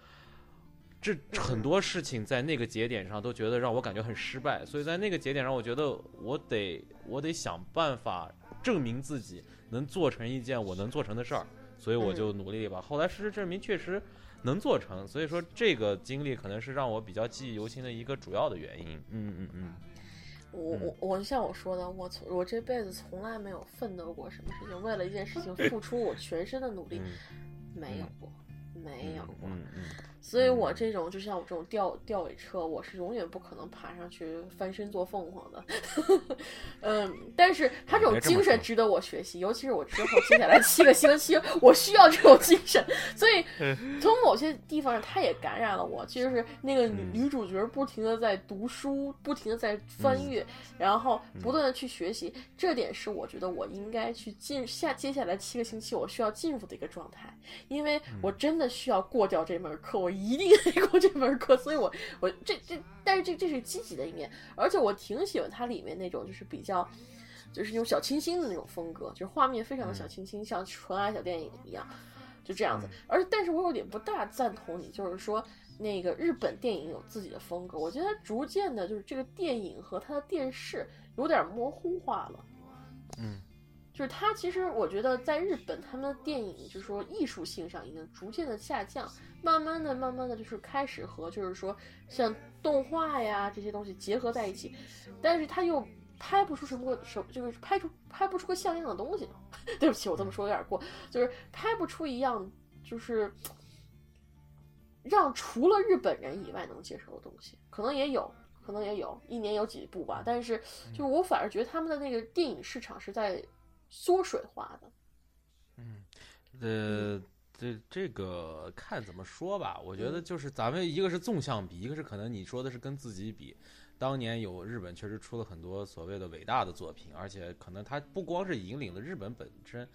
这很多事情在那个节点上都觉得让我感觉很失败，所以在那个节点上，我觉得我得我得想办法证明自己能做成一件我能做成的事儿，所以我就努力吧。后来事实证明确实能做成，所以说这个经历可能是让我比较记忆犹新的一个主要的原因。嗯嗯嗯。我我我像我说的，我从我这辈子从来没有奋斗过什么事情，为了一件事情付出我全身的努力，没有过，没有过。嗯嗯。所以我这种就像我这种吊吊尾车，我是永远不可能爬上去翻身做凤凰的。*laughs* 嗯，但是他这种精神值得我学习，尤其是我之后接下来七个星期，我需要这种精神。所以从某些地方上，他也感染了我，就是那个女女主角不停的在读书，不停的在翻阅，然后不断的去学习。这点是我觉得我应该去进下接下来七个星期我需要进入的一个状态，因为我真的需要过掉这门课，我一定得过这门课。所以我我这这，但是这这是积极的一面，而且我挺喜欢它里面那种就是比较。就是那种小清新的那种风格，就是画面非常的小清新，像纯爱小电影一样。就这样子。而但是我有点不大赞同你，就是说那个日本电影有自己的风格，我觉得它逐渐的，就是这个电影和它的电视有点模糊化了。嗯，就是他其实我觉得在日本，他们的电影就是说艺术性上已经逐渐的下降，慢慢的、慢慢的就是开始和就是说像动画呀这些东西结合在一起，但是他又拍不出什么什就是拍出拍不出个像样的东西。*laughs* 对不起，我这么说有点过，就是拍不出一样就是让除了日本人以外能接受的东西，可能也有。可能也有一年有几部吧，但是就是我反而觉得他们的那个电影市场是在缩水化的。嗯，呃，这这个看怎么说吧，我觉得就是咱们一个是纵向比，一个是可能你说的是跟自己比。当年有日本确实出了很多所谓的伟大的作品，而且可能它不光是引领了日本本身。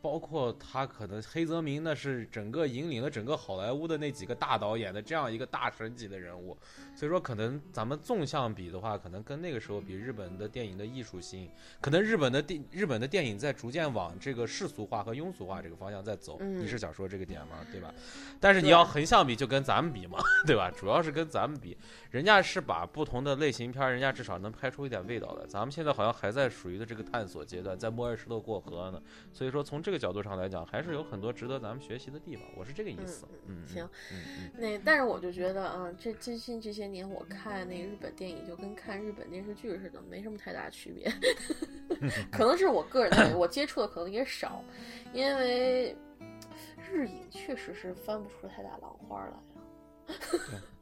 包括他可能黑泽明那是整个引领了整个好莱坞的那几个大导演的这样一个大神级的人物，所以说可能咱们纵向比的话，可能跟那个时候比日本的电影的艺术性，可能日本的电日本的电影在逐渐往这个世俗化和庸俗化这个方向在走。你是想说这个点吗？对吧？但是你要横向比，就跟咱们比嘛，对吧？主要是跟咱们比，人家是把不同的类型片，人家至少能拍出一点味道的。咱们现在好像还在属于的这个探索阶段，在摸着石头过河呢。所以说。说从这个角度上来讲，还是有很多值得咱们学习的地方。我是这个意思。嗯，嗯行。那但是我就觉得，啊，这最近这些年我看那个日本电影，就跟看日本电视剧似的，没什么太大区别。*laughs* 可能是我个人的，我接触的可能也少，因为日影确实是翻不出太大浪花来呀。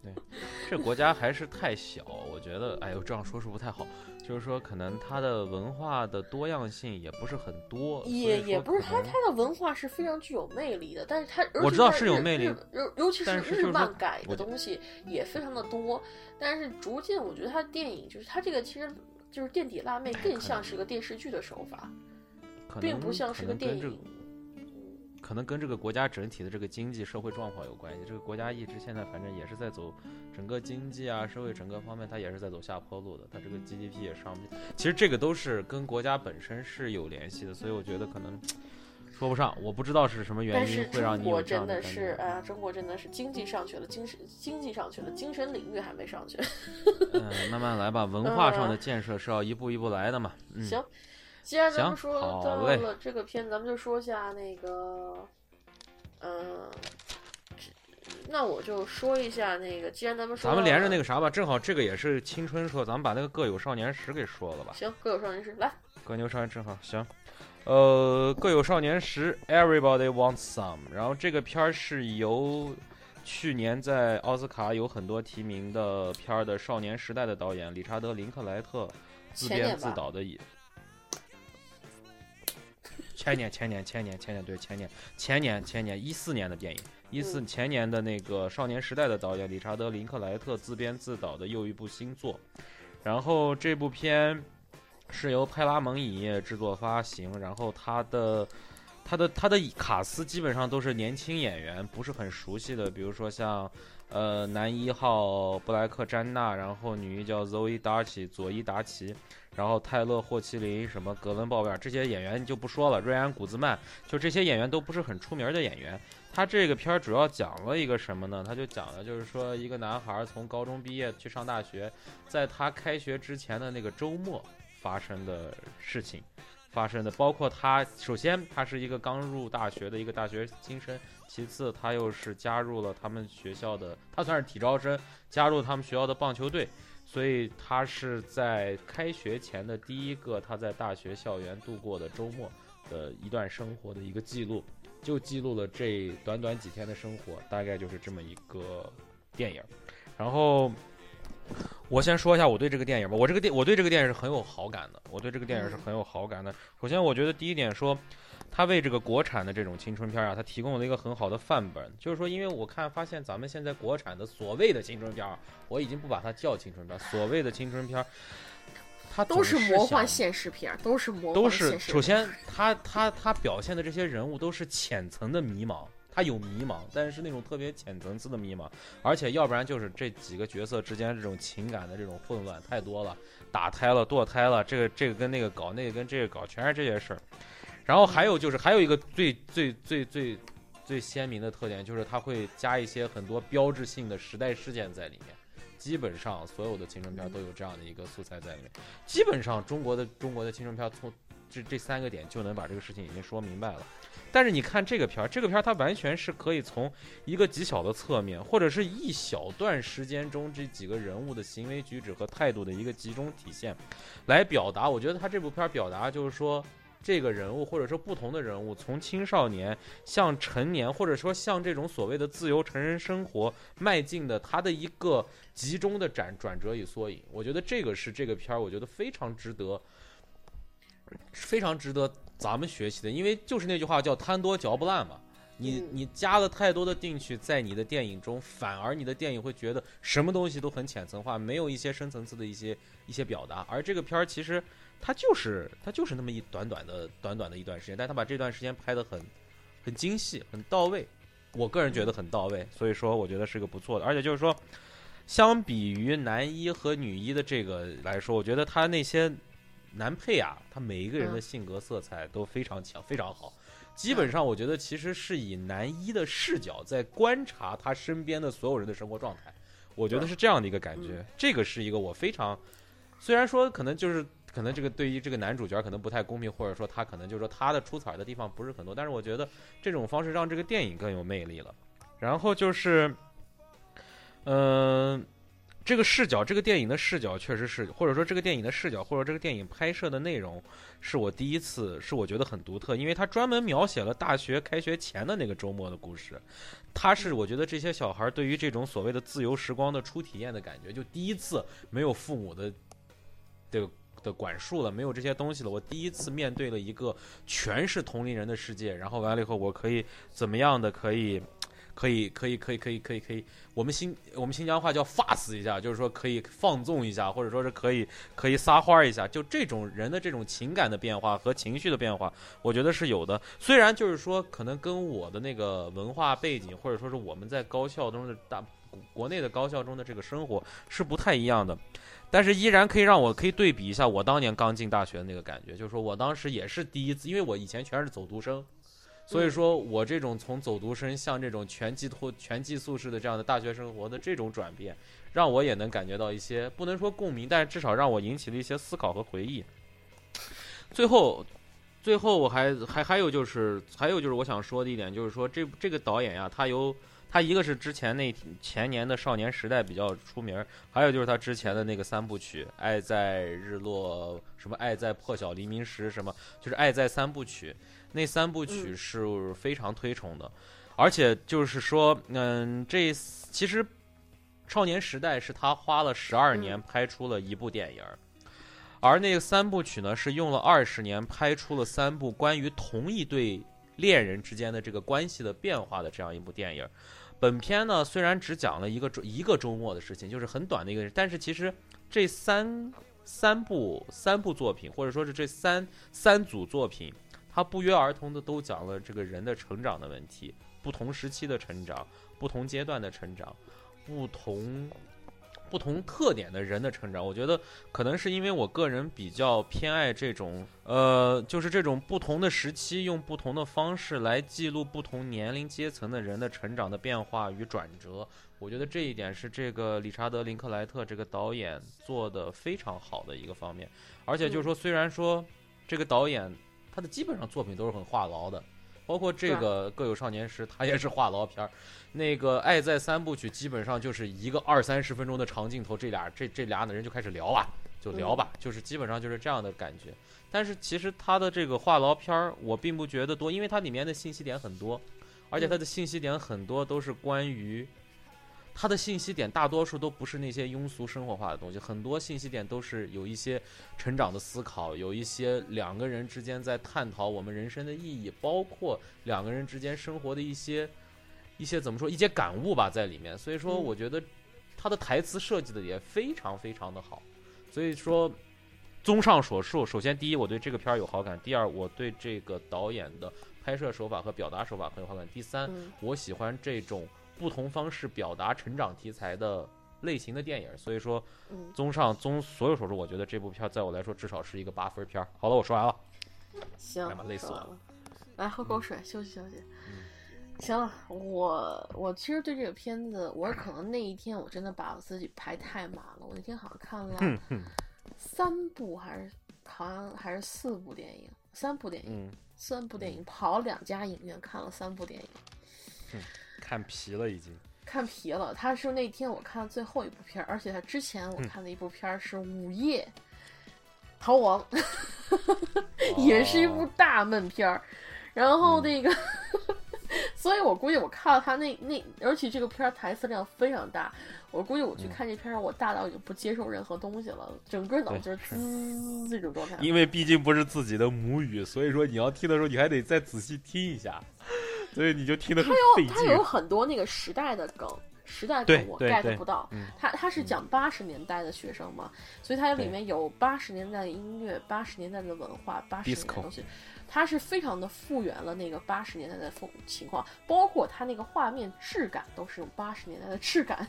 对对，这国家还是太小，我觉得，哎呦，这样说是不太好。就是说，可能它的文化的多样性也不是很多，也也不是它它的文化是非常具有魅力的，但是它我知道是有魅力，尤尤其是日漫改的东西也非常的多，但是逐渐我觉得它电影就是它这个其实就是垫底辣妹更像是一个电视剧的手法，并不像是个电影。可能跟这个国家整体的这个经济社会状况有关系。这个国家一直现在反正也是在走整个经济啊、社会整个方面，它也是在走下坡路的。它这个 GDP 也上不去。其实这个都是跟国家本身是有联系的，所以我觉得可能说不上。我不知道是什么原因会让你有这样的真的是啊，中国真的是经济上去了，精神经济上去了，精神领域还没上去。嗯，慢慢来吧。文化上的建设是要一步一步来的嘛。嗯、行。既然咱们说到了这个片，咱们就说下那个，嗯，那我就说一下那个。既然咱们说，咱们连着那个啥吧，正好这个也是青春说，咱们把那个《各有少年时》给说了吧。行，《各有少年时》来，《各有少年》正好行。呃，《各有少年时》，Everybody wants some。然后这个片儿是由去年在奥斯卡有很多提名的片儿的《少年时代》的导演理查德·林克莱特自编自导的。前年，前年，前年，前年，对，前年，前年，前年，一四年的电影，一四前年的那个《少年时代》的导演理查德·林克莱特自编自导的又一部新作，然后这部片是由派拉蒙影业制作发行，然后他的他的他的卡斯基本上都是年轻演员，不是很熟悉的，比如说像呃男一号布莱克·詹娜，然后女一叫 Zoe 达奇，佐伊·达奇。然后泰勒·霍奇林、什么格伦·鲍威尔这些演员就不说了，瑞安·古兹曼，就这些演员都不是很出名的演员。他这个片儿主要讲了一个什么呢？他就讲了，就是说一个男孩从高中毕业去上大学，在他开学之前的那个周末发生的事情，发生的包括他首先他是一个刚入大学的一个大学新生，其次他又是加入了他们学校的，他算是体招生，加入他们学校的棒球队。所以他是在开学前的第一个他在大学校园度过的周末的一段生活的一个记录，就记录了这短短几天的生活，大概就是这么一个电影。然后我先说一下我对这个电影吧，我这个电我对这个电影是很有好感的，我对这个电影是很有好感的。首先，我觉得第一点说。他为这个国产的这种青春片啊，他提供了一个很好的范本。就是说，因为我看发现咱们现在国产的所谓的青春片儿，我已经不把它叫青春片儿，所谓的青春片儿，它都是魔幻现实片，都是魔幻都是首先，他他他表现的这些人物都是浅层的迷茫，他有迷茫，但是那种特别浅层次的迷茫，而且要不然就是这几个角色之间这种情感的这种混乱太多了，打胎了、堕胎了，这个这个跟那个搞，那个跟这个搞，全是这些事儿。然后还有就是，还有一个最最最最最鲜明的特点就是它会加一些很多标志性的时代事件在里面。基本上所有的青春片都有这样的一个素材在里面。基本上中国的中国的青春片从这这三个点就能把这个事情已经说明白了。但是你看这个片儿，这个片儿它完全是可以从一个极小的侧面，或者是一小段时间中这几个人物的行为举止和态度的一个集中体现，来表达。我觉得他这部片儿表达就是说，这个人物或者说不同的人物，从青少年向成年，或者说向这种所谓的自由成人生活迈进的他的一个集中的转转折与缩影。我觉得这个是这个片儿，我觉得非常值得，非常值得。咱们学习的，因为就是那句话叫贪多嚼不烂嘛。你你加了太多的进去，在你的电影中，反而你的电影会觉得什么东西都很浅层化，没有一些深层次的一些一些表达。而这个片儿其实它就是他就是那么一短短的短短的一段时间，但他把这段时间拍的很很精细，很到位。我个人觉得很到位，所以说我觉得是个不错的。而且就是说，相比于男一和女一的这个来说，我觉得他那些。男配啊，他每一个人的性格色彩都非常强，非常好。基本上，我觉得其实是以男一的视角在观察他身边的所有人的生活状态。我觉得是这样的一个感觉。这个是一个我非常，虽然说可能就是可能这个对于这个男主角可能不太公平，或者说他可能就是说他的出彩的地方不是很多，但是我觉得这种方式让这个电影更有魅力了。然后就是，嗯。这个视角，这个电影的视角确实是，或者说这个电影的视角，或者这个电影拍摄的内容，是我第一次，是我觉得很独特，因为它专门描写了大学开学前的那个周末的故事。它是我觉得这些小孩对于这种所谓的自由时光的初体验的感觉，就第一次没有父母的这个的管束了，没有这些东西了，我第一次面对了一个全是同龄人的世界，然后完了以后，我可以怎么样的可以。可以，可以，可以，可以，可以，可以。我们新我们新疆话叫发死一下，就是说可以放纵一下，或者说是可以可以撒欢一下。就这种人的这种情感的变化和情绪的变化，我觉得是有的。虽然就是说可能跟我的那个文化背景，或者说是我们在高校中的大国内的高校中的这个生活是不太一样的，但是依然可以让我可以对比一下我当年刚进大学的那个感觉。就是说我当时也是第一次，因为我以前全是走读生。所以说我这种从走读生向这种全寄托、全寄宿式的这样的大学生活的这种转变，让我也能感觉到一些不能说共鸣，但是至少让我引起了一些思考和回忆。最后，最后我还还还有就是还有就是我想说的一点就是说这这个导演呀，他有他一个是之前那前年的少年时代比较出名，还有就是他之前的那个三部曲《爱在日落》什么《爱在破晓黎明时》什么，就是《爱在三部曲》。那三部曲是非常推崇的，而且就是说，嗯，这其实《少年时代》是他花了十二年拍出了一部电影，而那个三部曲呢，是用了二十年拍出了三部关于同一对恋人之间的这个关系的变化的这样一部电影。本片呢，虽然只讲了一个周一个周末的事情，就是很短的一个，但是其实这三三部三部作品，或者说是这三三组作品。它不约而同的都讲了这个人的成长的问题，不同时期的成长，不同阶段的成长，不同不同特点的人的成长。我觉得可能是因为我个人比较偏爱这种，呃，就是这种不同的时期用不同的方式来记录不同年龄阶层的人的成长的变化与转折。我觉得这一点是这个理查德林克莱特这个导演做的非常好的一个方面。而且就是说，虽然说这个导演。他的基本上作品都是很话痨的，包括这个《各有少年时》，他也是话痨片儿。那个《爱在三部曲》基本上就是一个二三十分钟的长镜头，这俩这这俩的人就开始聊吧，就聊吧，就是基本上就是这样的感觉。但是其实他的这个话痨片儿，我并不觉得多，因为它里面的信息点很多，而且它的信息点很多都是关于。它的信息点大多数都不是那些庸俗生活化的东西，很多信息点都是有一些成长的思考，有一些两个人之间在探讨我们人生的意义，包括两个人之间生活的一些一些怎么说一些感悟吧在里面。所以说，我觉得他的台词设计的也非常非常的好。所以说，综上所述，首先第一，我对这个片儿有好感；第二，我对这个导演的拍摄手法和表达手法很有好感；第三，我喜欢这种。不同方式表达成长题材的类型的电影，所以说，综上综所有所述，我觉得这部片在我来说至少是一个八分片。好了，我说完了。行，累死我了。来喝口水，休息休息。行了，我我其实对这个片子，我可能那一天我真的把我自己排太满了。我那天好像看了三部还是好像还是四部电影，三部电影，嗯，三部电影，跑了两家影院看了三部电影，看皮了已经。看疲了。他是那天我看的最后一部片儿，而且他之前我看的一部片儿是《午夜逃亡》，*laughs* 也是一部哦大闷片儿。然后嗯那个，*laughs* 所以我估计我看了他那那，而且这个片儿台词量非常大，我估计我去嗯看这片儿，我大到已经不接受任何东西了，整个脑对就是滋这种状态。因为毕竟不是自己的母语，所以说你要听的时候，你还得再仔细听一下，所以你就听得很费它有劲。很多那个时代的梗，时代对梗我 get 不到。嗯它它是讲八十年代的学生嘛，所以它里面有八十年代的音乐、八十年代的文化、八十年代的东西，它是非常的复原了那个八十年代的风情况，包括它那个画面质感都是用八十年代的质感，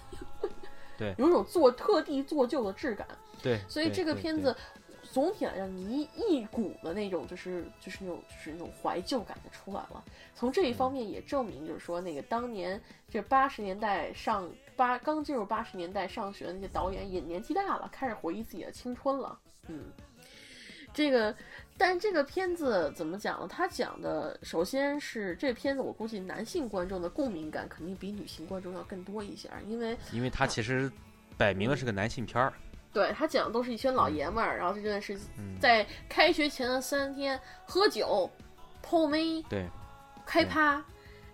对 *laughs* 有种做特地做旧的质感。对，所以这个片子总体来讲，你一一股的那种就是就是那种就是那种怀旧感就出来了。从这一方面也证明，就是说那个当年这八十年代上八刚进入八十年代上学的那些导演也年纪大了，开始回忆自己的青春了。嗯，这个。但这个片子怎么讲呢？它讲的首先是这片子，我估计男性观众的共鸣感肯定比女性观众要更多一些，因为因为他其实摆明了是个男性片儿。对他讲的都是一群老爷们儿，然后这件事嗯，在开学前的三天喝酒、泡妹、对，开趴，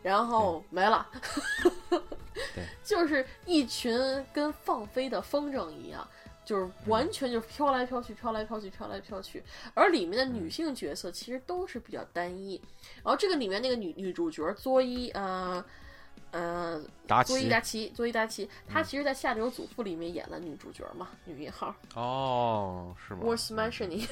然后没了。对，*laughs* 就是一群跟放飞的风筝一样，就是完全就是飘来飘去、飘来飘去、飘来飘去。而里面的女性角色其实都是比较单一。然后这个里面那个女女主角佐伊，呃。呃，达奇佐伊达奇，佐伊达奇，她其实，在《下流祖父》里面演了女主角嘛，女一号哦，是吗？沃斯曼是你。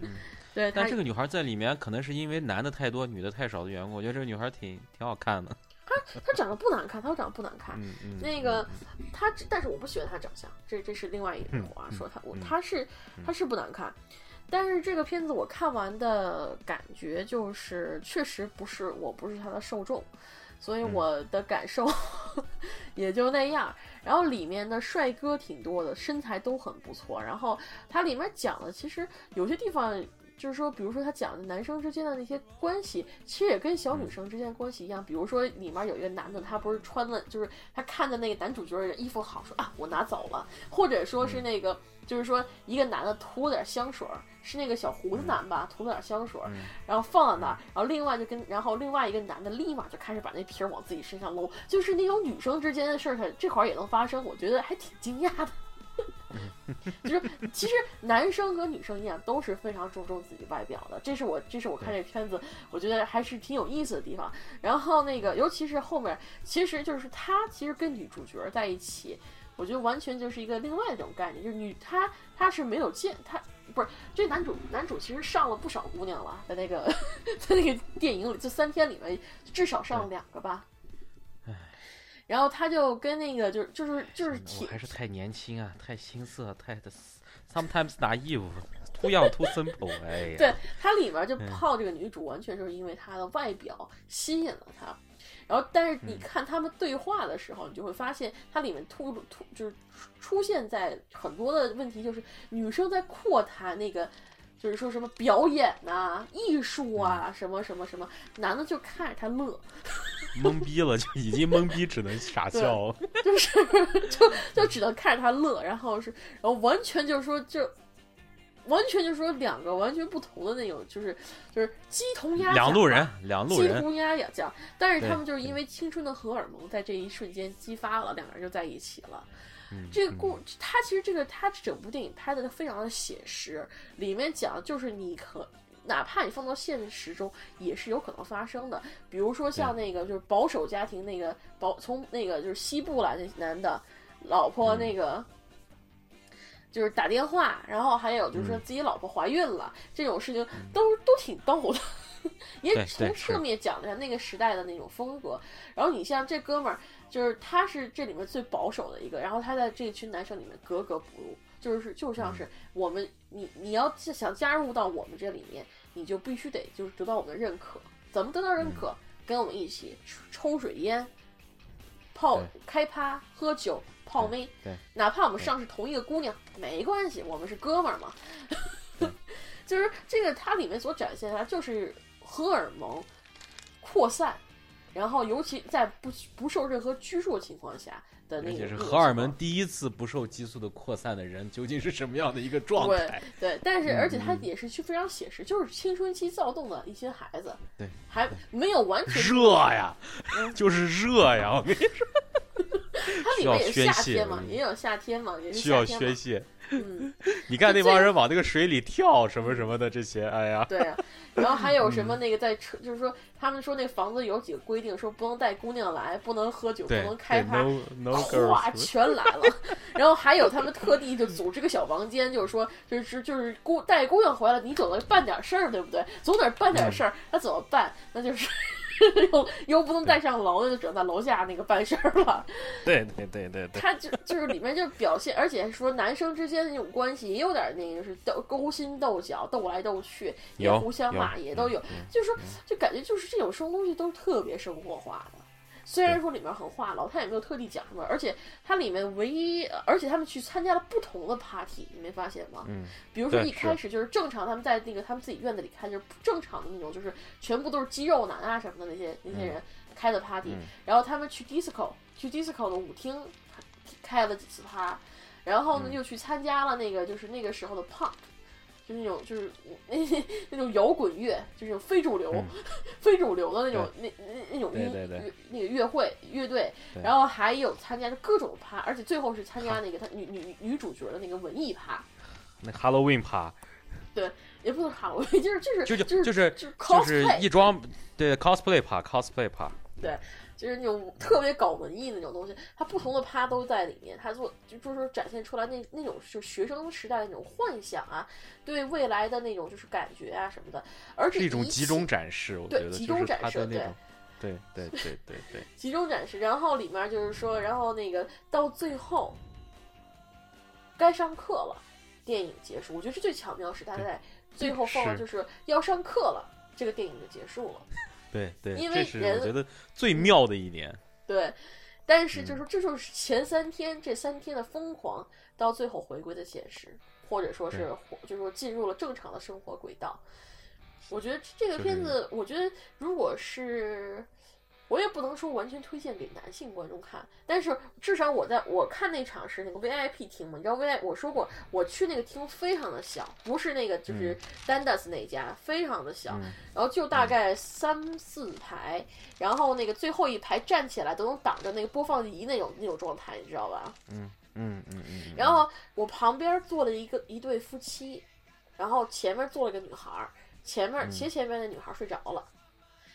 嗯对，她但这个女孩在里面可能是因为男的太多，女的太少的缘故，我觉得这个女孩挺挺好看的。她她长得不难看，她长得不难看。嗯嗯。那个她，但是我不喜欢她长相，这这是另外一个话。说她，我嗯她是她是不难看，但是这个片子我看完的感觉就是，确实不是我不是她的受众，所以嗯我的感受 *laughs* 也就那样。然后里面的帅哥挺多的，身材都很不错。然后它里面讲的其实有些地方。就是说，比如说他讲的男生之间的那些关系，其实也跟小女生之间的关系一样。比如说里面有一个男的，他不是穿了，就是他看的那个男主角的衣服好，说啊我拿走了，或者说是那个，就是说一个男的涂了点香水，是那个小胡子男吧，涂了点香水，然后放在那儿，然后另外就跟，然后另外一个男的立马就开始把那瓶儿往自己身上搂，就是那种女生之间的事儿，这块儿也能发生，我觉得还挺惊讶的。*laughs* 就是其实男生和女生一样，都是非常注重自己外表的。这是我，这是我看这片子，我觉得还是挺有意思的地方。然后那个，尤其是后面，其实就是他其实跟女主角在一起，我觉得完全就是一个另外一种概念，就是女他他是没有见他。不是，这男主男主其实上了不少姑娘了，在那个 *laughs* 在那个电影里，这三天里面至少上了两个吧。然后他就跟那个就是就是就是挺还是太年轻啊，太青涩，太的 sometimes naive。*laughs* too young too simple，哎呀，对，它里面就嗯泡这个女主，完全就是因为她的外表吸引了他。然后，但是你嗯看他们对话的时候，你就会发现它里面突突就是出现在很多的问题，就是女生在扩谈那个，就是说什么表演呐、艺术嗯啊，什么什么什么，男的就看着他乐，懵逼了，就已经懵逼，只能傻笑。就是 *laughs* 就就只能看着他乐，然后是，然后完全就是说就。完全就是说两个完全不同的那种，就是就是鸡同鸭讲两路人，两路人，鸡同鸭讲，但是他们就是因为青春的荷尔蒙在这一瞬间激发了，两个人就在一起了。嗯这个故，他其实这个他整部电影拍的非常的写实，里面讲就是你可。哪怕你放到现实中，也是有可能发生的。比如说像那个就是保守家庭那个保从那个就是西部来的男的，老婆嗯。那个、就是打电话，然后还有就是说嗯。自己老婆怀孕了、这种事情都都挺逗的，*laughs* 也从侧面讲了一下那个时代的那种风格。然后你像这哥们儿，就是他是这里面最保守的一个，然后他在这群男生里面格格不入，就是就像是我们你你要想加入到我们这里面，你就必须得就是得到我们的认可。怎么得到认可？跟我们一起抽抽水烟、泡开趴、喝酒、泡妹，对，哪怕我们上是同一个姑娘，没关系，我们是哥们儿嘛。*laughs* 就是这个，它里面所展现的就是荷尔蒙扩散，然后尤其在不不受任何拘束的情况下的那而且是荷尔蒙第一次不受激素的扩散的人，究竟是什么样的一个状态？对，但是嗯而且它嗯也是去非常写实，就是青春期躁动的一些孩子，对，还没有完全热呀，嗯就是热呀！我跟你说，*laughs* 它里面也是夏天嘛，嗯也有夏天嘛，也是需要夏天嘛宣泄。嗯，*laughs* 你看那帮人往那个水里跳，什么什么的，这些，哎呀，对啊。然后还有什嗯么那个在车，就是说他们说那房子有几个规定，说不能带姑娘来，不能喝酒，不能开趴哗全来了。*laughs* 然后还有他们特地就组织个小房间，就是说就是就是姑带姑娘回来，你总得办点事儿，对不对？总得办点事儿，那怎么办？那就是。*laughs* 又又不能带上楼，那就只能在楼下那个办事儿了。*laughs* 对对对对对，他就就是里面就表现，而且说男生之间的那种关系也有点那个，就是斗勾心斗角，斗来斗去，也互相骂，也都有。嗯就是说，就感觉就是这种生活东西都特别生活化的。虽然说里面很话痨，他也没有特地讲什么，而且它里面唯一，而且他们去参加了不同的 party，你没发现吗？嗯，比如说一开始就是正常，他们在那个他们自己院子里开，就是正常的那种，就是全部都是肌肉男啊什么的那些那些人开的 party，、嗯然后他们去 disco，去 disco 的舞厅开了几次趴，然后呢嗯又去参加了那个就是那个时候的 punk。就是那种，就是那 *laughs* 那种摇滚乐，就是非主流、嗯 *laughs* 非主流的那种那那那种音对对对乐那个乐会乐队，然后还有参加的各种趴，而且最后是参加那个他女女女主角的那个文艺趴，那 Halloween 趴，对也不能哈喽，就是就是就就就是就是一装对 cosplay 趴 cosplay 趴，就是那种特别搞文艺的那种东西，它不同的趴都在里面，它做就就是说展现出来那那种就学生时代的那种幻想啊，对未来的那种就是感觉啊什么的，而且是一种集中展示，我觉对得集中就是展示对它的那种，对对对对对，*laughs* 集中展示，然后里面就是说，然后那个到最后该上课了，电影结束，我觉得这最巧妙是他在最后放了就是要上课了，这个电影就结束了。对对，因为人我觉得最妙的一点。对，但是嗯就是这就是前三天这三天的疯狂，到最后回归的现实，或者说是就是说进入了正常的生活轨道。我觉得这个片子，我觉得如果是。我也不能说完全推荐给男性观众看，但是至少我在我看那场是那个 VIP 厅嘛，你知道 VIP 我说过我去那个厅非常的小，不是那个就是嗯 Dandas 那家，非常的小，嗯然后就大概三四排，然后那个最后一排站起来都能挡着那个播放仪那种那种状态，你知道吧？嗯嗯嗯嗯，嗯然后我旁边坐了一个一对夫妻，然后前面坐了个女孩儿，前面嗯斜前面的女孩儿睡着了，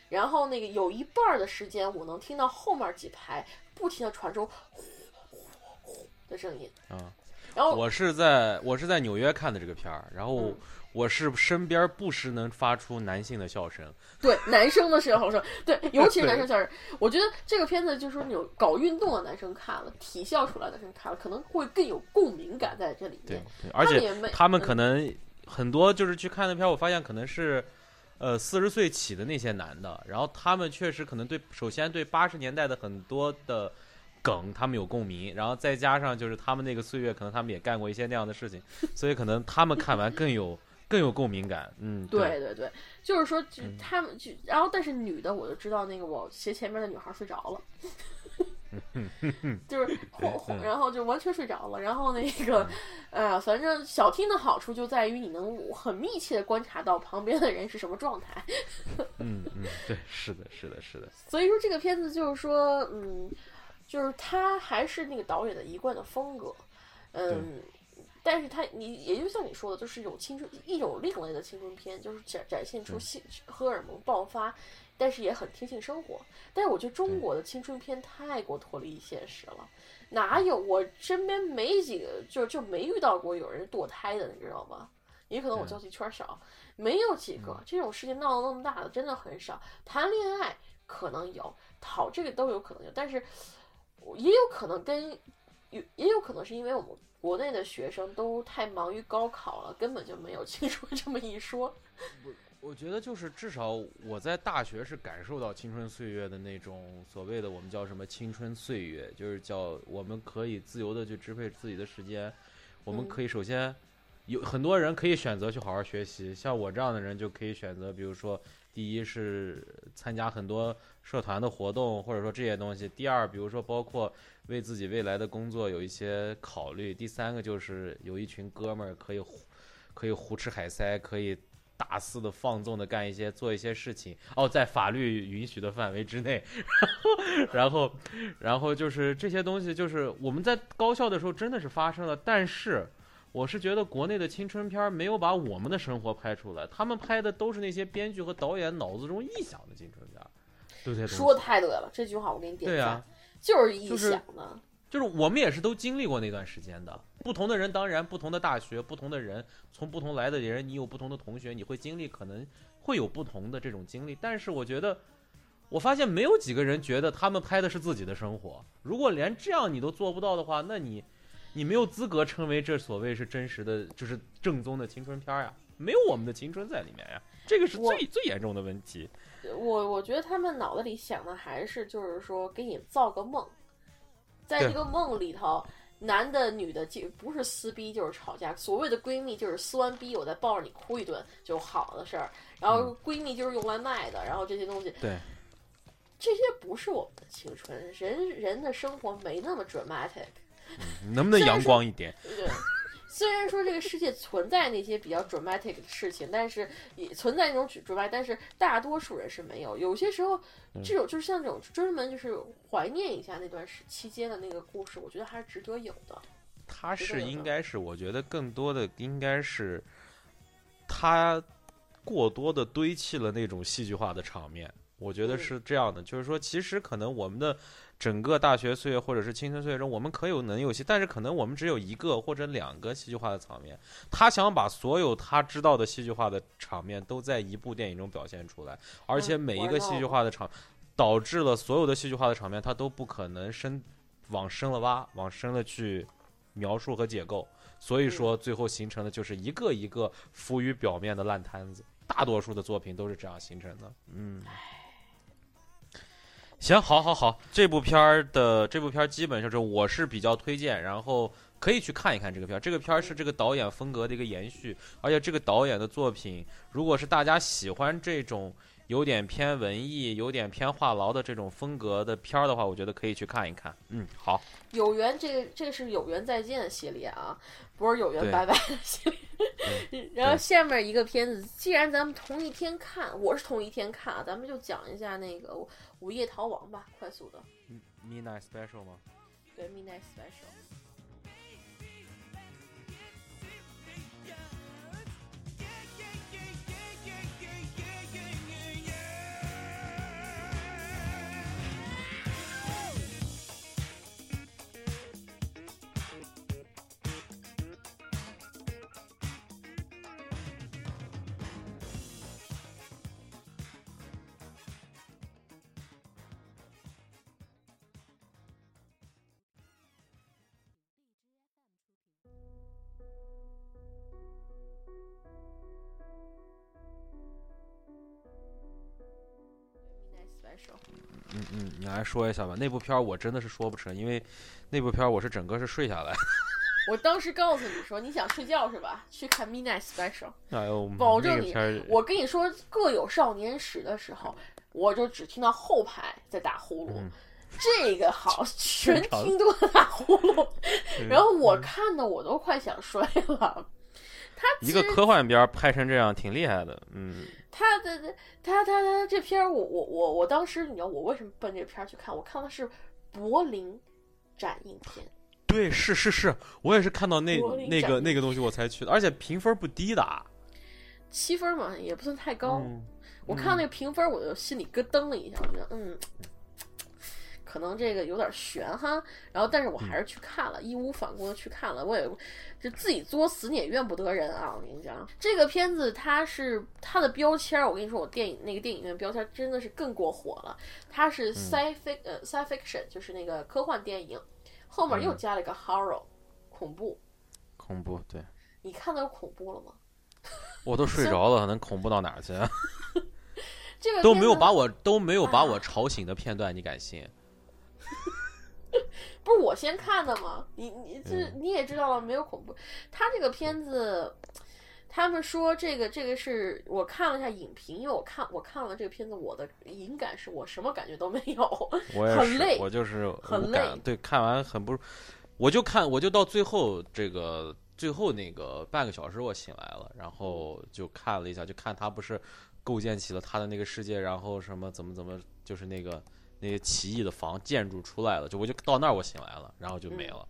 然后那个有一半儿的时间我能听到后面几排不停的传出呼呼呼的声音，啊，然后我是在我是在纽约看的这个片儿，然后嗯我是身边不时能发出男性的笑声，对男生的时候声，对，尤其是男生笑声。我觉得这个片子就是说，有搞运动的男生看了，体校出来的男生看了，可能会更有共鸣感在这里对面。对，而且他们可能很多就是去看的片儿，我发现可能是。呃，四十岁起的那些男的，然后他们确实可能对，首先对八十年代的很多的梗他们有共鸣，然后再加上就是他们那个岁月，可能他们也干过一些那样的事情，*laughs* 所以可能他们看完更有更有共鸣感。嗯，对对对，就是说，他们就，然后但是女的，我就知道那个我斜前面的女孩睡着了，*laughs* 就是 *laughs* 后后，嗯。然后就完全睡着了。然后那个，呃，反正小听的好处就在于你能很密切的观察到旁边的人是什么状态。*laughs* 嗯嗯，对，是的，是的，是的，所以说这个片子就是说，嗯，就是他还是那个导演的一贯的风格，嗯，但是他你也就像你说的，就是一种青春一种另类的青春片，就是展展现出嗯性荷尔蒙爆发，但是也很贴近生活。但是我觉得中国的青春片太过脱离现实了，哪有我身边没几个就就没遇到过有人堕胎的，你知道吗？也可能我交际圈少，没有几个、嗯这种事情闹得那么大的，真的很少。谈恋爱可能有，讨这个都有可能有，但是也有可能跟有也有可能是因为我们国内的学生都太忙于高考了，根本就没有青春这么一说。我觉得就是至少我在大学是感受到青春岁月的那种所谓的我们叫什么青春岁月，就是叫我们可以自由的去支配自己的时间，我们嗯可以首先有很多人可以选择去好好学习，像我这样的人就可以选择，比如说第一是参加很多社团的活动，或者说这些东西；第二，比如说包括为自己未来的工作有一些考虑；第三个就是有一群哥们儿可以胡可以胡吃海塞，可以大肆的放纵的干一些做一些事情哦，在法律允许的范围之内，*laughs* 然后然后就是这些东西，就是我们在高校的时候真的是发生了，但是我是觉得国内的青春片儿没有把我们的生活拍出来，他们拍的都是那些编剧和导演脑子中臆想的青春片儿，对？说的太对了，这句话我给你点赞，对啊就是臆就是想的。就是我们也是都经历过那段时间的。不同的人，当然不同的大学，不同的人，从不同来的人，你有不同的同学，你会经历，可能会有不同的这种经历。但是我觉得，我发现没有几个人觉得他们拍的是自己的生活。如果连这样你都做不到的话，那你，你没有资格称为这所谓是真实的，就是正宗的青春片呀，没有我们的青春在里面呀，这个是最最严重的问题。我我觉得他们脑子里想的还是就是说给你造个梦，在对这个梦里头，男的女的就不是撕逼就是吵架，所谓的闺蜜就是撕完逼我再抱着你哭一顿就好的事儿，然后闺蜜就是用来卖的，然后这些东西，嗯对，这些不是我们的青春，人人的生活没那么 dramatic，你能不能阳光一点？对。虽然说这个世界存在那些比较 dramatic 的事情，但是也存在那种 dramatic，但是大多数人是没有。有些时候，这种就是像这种专门就是怀念一下那段时期间的那个故事，我觉得还是值得有的。他是应该是，我觉得更多的应该是他过多的堆砌了那种戏剧化的场面。我觉得嗯是这样的，就是说，其实可能我们的整个大学岁月或者是青春岁月中，我们可有能有戏，但是可能我们只有一个或者两个戏剧化的场面。他想把所有他知道的戏剧化的场面都在一部电影中表现出来，而且嗯每一个戏剧化的场，导致了所有的戏剧化的场面，他都不可能深往深了挖，往深了去描述和解构，所以说最后形成的就是一个一个浮于表面的烂摊子。大多数的作品都是这样形成的。嗯，行，好，好，好，这部片儿的这部片儿基本上是我是比较推荐，然后可以去看一看这个片儿。这个片儿是这个导演风格的一个延续，而且这个导演的作品，如果是大家喜欢这种有点偏文艺、有点偏话痨的这种风格的片儿的话，我觉得可以去看一看。嗯，好，有缘，这个这个是有缘再见系列啊，不是有缘拜拜的系列。*laughs* 然后下面一个片子，既然咱们同一天看，我是同一天看啊，咱们就讲一下那个《午夜逃亡》吧，快速的。Midnight Special 吗？对，Midnight Special。嗯嗯，你来说一下吧。那部片儿我真的是说不成，因为那部片儿我是整个是睡下来。*laughs* 我当时告诉你说你想睡觉是吧？去看 Midnight Special。*laughs* 哎呦，保证你那个，我跟你说，各有少年时的时候，我就只听到后排在打呼噜，嗯这个好，全听都在打呼噜。*laughs* 嗯然后我看的我都快想睡了。他一个科幻片儿拍成这样挺厉害的。嗯，他的他他他这片儿，我我我我当时你知道我为什么奔这片儿去看？我看的是柏林展映片。对，是是是，我也是看到那那个那个东西我才去的，而且评分不低的啊。七分嘛，也不算太高。嗯我看那个评分，我就心里咯噔了一下，我觉得嗯，可能这个有点悬哈。然后，但是我还是去看了，义无反顾的去看了。我也就自己作死，你也怨不得人啊！我跟你讲，这个片子它是它的标签儿，我跟你说，我电影那个电影院标签儿真的是更过火了。它是 sci fic、呃 sci fiction，就是那个科幻电影，后面又加了一个 horror，恐怖。恐怖，对，你看到恐怖了吗？*laughs* 我都睡着了，能恐怖到哪儿去？*laughs* 这个都没有把我都没有把我啊吵醒的片段，你敢信？*laughs* 不是我先看的吗？你你这嗯你也知道了，没有恐怖。他这个片子，他们说这个这个是我看了一下影评，因为我看我看了这个片子，我的影感是我什么感觉都没有。*laughs* 我也，很累我就是很累对，看完很不，我就看我就到最后这个最后那个半个小时我醒来了，然后就看了一下，就看他不是构建起了他的那个世界，然后什么怎么怎么就是那个那些奇异的房建筑出来了，就我就到那儿我醒来了，然后就没嗯了，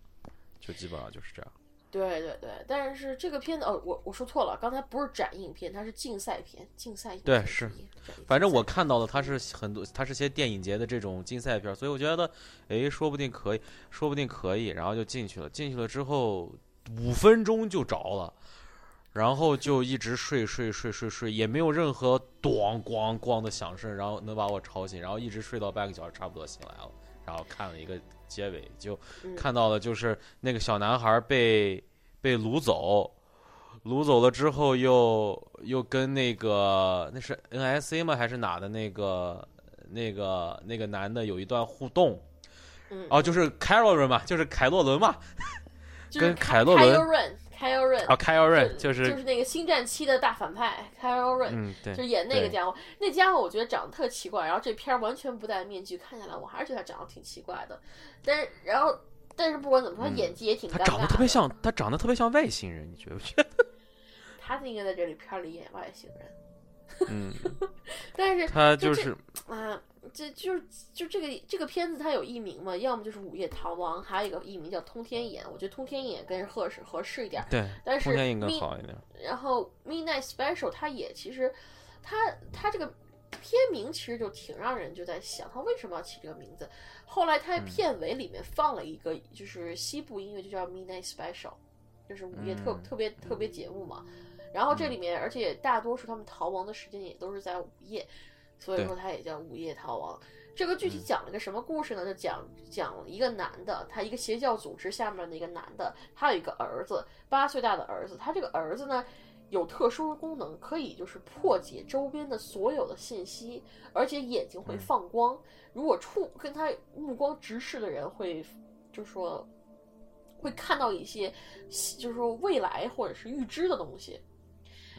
就基本上就是这样。对对对，但是这个片子哦，我我说错了，刚才不是展映片，它是竞赛片，竞赛片对是反正我看到的，它是很多，它是些电影节的这种竞赛片，所以我觉得，哎，说不定可以，说不定可以，然后就进去了。进去了之后，五分钟就着了，然后就一直睡睡睡睡睡，也没有任何咣咣咣的响声，然后能把我吵醒，然后一直睡到半个小时，差不多醒来了，然后看了一个结尾，就嗯看到了就是那个小男孩被被掳走。掳走了之后又，又跟那个那是 NSA 吗？还是哪的那个那个那个男的有一段互动？嗯哦，就是凯洛伦嘛，就是凯洛伦嘛。跟凯凯洛伦 Kylo Ren Kylo Ren 哦，凯洛伦就就是就是那个星战七的大反派 Kylo Ren，、嗯，对就，演那个家伙，那家伙我觉得长得特奇怪，然后这片儿完全不戴面具，看下来我还是觉得他长得挺奇怪的。但是然后但是不管怎么说，他嗯演技也挺尴尬他长得特别像，他长得特别像外星人，你觉不觉得？*laughs* 他应该在这里片里演外星人，嗯，*laughs* 但是他就是啊，这就是就这个这个片子它有译名嘛，要么就是《午夜逃亡》，还有一个译名叫《通天眼》，我觉得《通天眼》更合适合适一点儿。对，但是通天眼》更好一点。然后 Midnight Special 它也其实，它它这个片名其实就挺让人就在想，它为什么要起这个名字？后来它嗯片尾里面放了一个就是西部音乐，就叫 Midnight Special，就是午夜特、嗯特别特别节目嘛。然后这里面，而且大多数他们逃亡的时间也都是在午夜，所以说它也叫午夜逃亡。这个具体嗯讲了个什么故事呢？就讲讲一个男的，他一个邪教组织下面的一个男的，他有一个儿子，八岁大的儿子。他这个儿子呢，有特殊的功能，可以就是破解周边的所有的信息，而且眼睛会嗯放光。如果触跟他目光直视的人会，就是说会看到一些，就是说未来或者是预知的东西。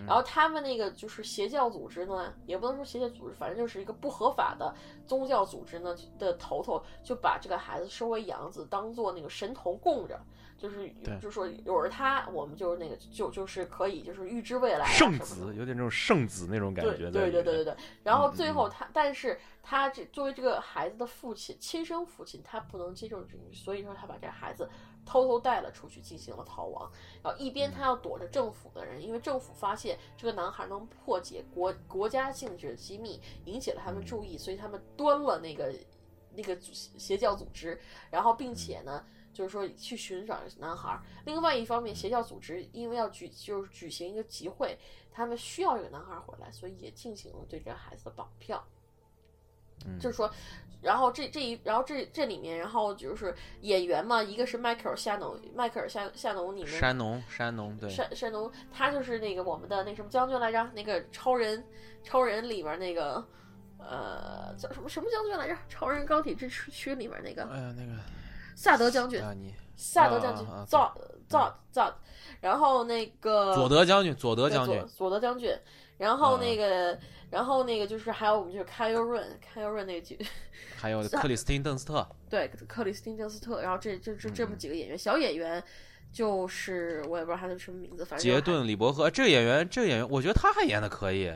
然后他们那个就是邪教组织呢，也不能说邪教组织，反正就是一个不合法的宗教组织呢的头头，就把这个孩子收为养子，当做那个神童供着，就是对就说有了他，我们就是那个就就是可以就是预知未来、啊、圣子有点那种圣子那种感觉在对对对对对。然后最后他，但是他这作为这个孩子的父亲，亲生父亲，他不能接受这个，所以说他把这孩子偷偷带了出去进行了逃亡。然后一边嗯他要躲着政府的人，因为政府发现这个男孩能破解国国家性质的机密，引起了他们嗯注意，所以他们端了那个那个邪教组织，然后并且呢。就是说去寻找男孩。另外一方面，邪教组织因为要举就是举行一个集会，他们需要这个男孩回来，所以也进行了对这个孩子的绑票。嗯就是说，然后这这一，然后这这里面，然后就是演员嘛，一个是迈克尔夏农，迈克尔夏夏农里面山农山农对，山山农，他就是那个我们的那什么将军来着？那个超人，超人里面那个，呃，叫什么什么将军来着？超人钢铁之躯里面那个哎呀那个萨德将军，啊你萨德将军造造造，然后那个佐德将军佐德将军佐佐德将军，然后嗯那个，然后那个就是还有我们就是凯尤润，凯尤润那个剧，还有 *laughs* 克里斯汀邓斯特对，克里斯汀·邓斯特，然后这这这这么嗯几个演员，小演员就是我也不知道他的什么名字，反正杰顿李伯赫这个演员这个演员我觉得他还演的可以。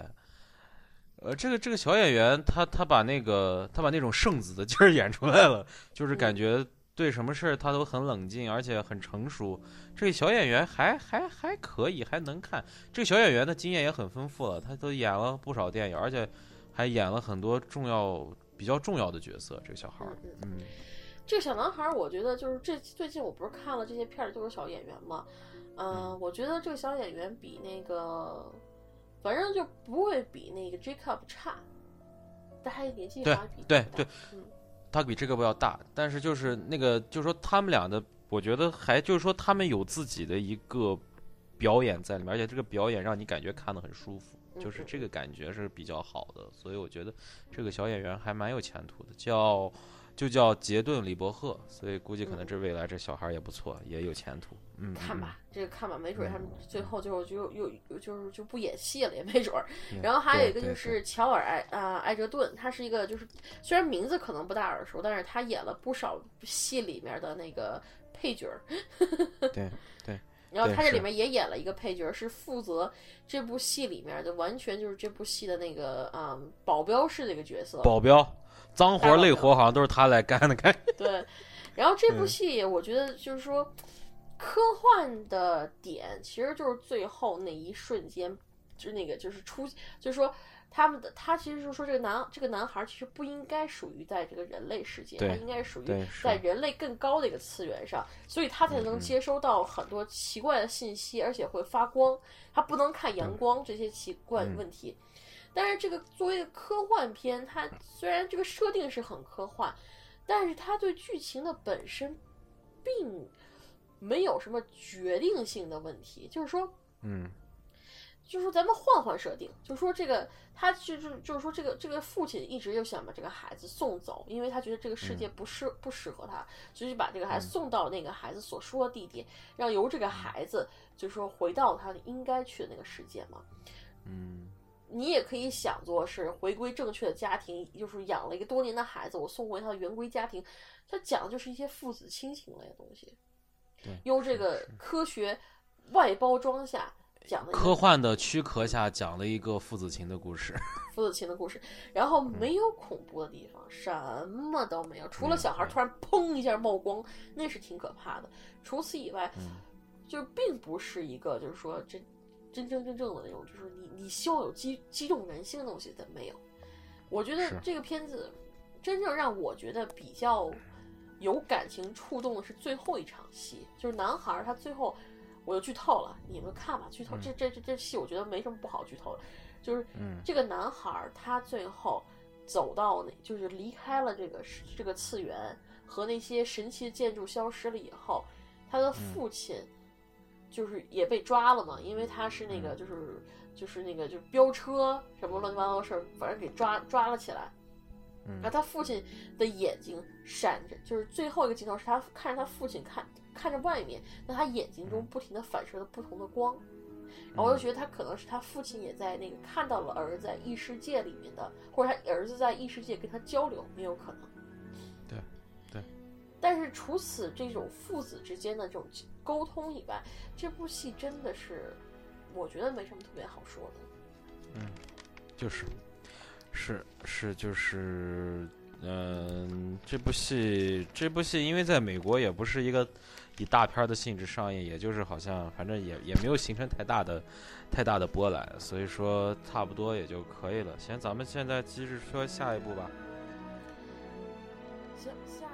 呃，这个这个小演员，他他把那个他把那种圣子的劲儿演出来了，就是感嗯觉对什么事儿他都很冷静，而且很成熟。这个小演员还还还可以，还能看。这个小演员的经验也很丰富了，他都演了不少电影，而且还演了很多重要比较重要的角色。这个小孩儿，嗯这个小男孩儿，我觉得就是这最近我不是看了这些片儿都是小演员嘛，嗯、我觉得这个小演员比那个，反正就不会比那个 Jacob 差，但他年纪对好像比对他大对，嗯他比这个不要大，但是就是那个，就是说他们俩的，我觉得还就是说他们有自己的一个表演在里面，而且这个表演让你感觉看得很舒服，就是嗯这个感觉是比较好的，所以我觉得这个小演员还蛮有前途的，叫就叫杰顿·李伯赫，所以估计可能这未来这小孩也不错，也有前途。嗯，看吧，这个看吧，没准儿他们嗯最后就就又又就是就不演戏了，也没准然后还有一个就是乔尔艾啊、艾哲顿，他是一个就是虽然名字可能不大耳熟，但是他演了不少戏里面的那个配角儿。*laughs* 对对。然后他这里面也演了一个配角，是负责这部戏里面的，完全就是这部戏的那个嗯保镖式的一个角色。保镖，脏活累活好像都是他来干的，干。对，然后这部嗯戏我觉得就是说，科幻的点其实就是最后那一瞬间，就是那个就是出，就是说他们的他其实就是说这个男这个男孩其实不应该属于在这个人类世界，他应该属于在人类更高的一个次元上，所以他才能接收到很多奇怪的信息，而且会发光，他不能看阳光这些奇怪嗯。问题。但是这个作为一个科幻片，它虽然这个设定是很科幻，但是它对剧情的本身并没有什么决定性的问题。就是说，嗯就是说咱们换换设定，就是说这个他就是就是说这个这个父亲一直就想把这个孩子送走，因为他觉得这个世界不适、不适合他，所以就把这个孩子送到那个孩子所说的地点，让由这个孩子就是说回到他应该去的那个世界嘛。嗯你也可以想做是回归正确的家庭，就是养了一个多年的孩子，我送回他的原归家庭。他讲的就是一些父子亲情类的东西，对用这个科学外包装下讲的科幻的躯壳下讲了一个父子情的故事。*laughs* 父子情的故事，然后没有恐怖的地方，什么都没有，除了小孩突然砰一下冒光，那是挺可怕的。除此以外，嗯就并不是一个就是说真真真正正的那种，就是你你希望有激激动人心的东西，但没有。我觉得这个片子真正让我觉得比较有感情触动的是最后一场戏，就是男孩儿他最后，我就剧透了，你们看吧，剧透、这这这这戏我觉得没什么不好剧透的，就是嗯这个男孩儿他最后走到那，就是离开了这个世这个次元和那些神奇的建筑消失了以后，他的父亲就是也被抓了嘛，因为他是那个就是就是那个就是飙车什么乱七八糟的事儿，反正给抓抓了起来。嗯。然后他父亲的眼睛闪着，就是最后一个镜头是他看着他父亲看看着外面，那他眼睛中不停的反射着不同的光，然后我就觉得他可能是他父亲也在那个看到了儿子在异世界里面的，或者他儿子在异世界跟他交流，也有可能。对对。但是除此这种父子之间的这种沟通以外，这部戏真的是，我觉得没什么特别好说的。嗯就是，是是就是，嗯、这部戏这部戏因为在美国也不是一个以大片的性质上映，也就是好像反正也也没有形成太大的太大的波澜，所以说差不多也就可以了。行，咱们现在继续说下一步吧。行，下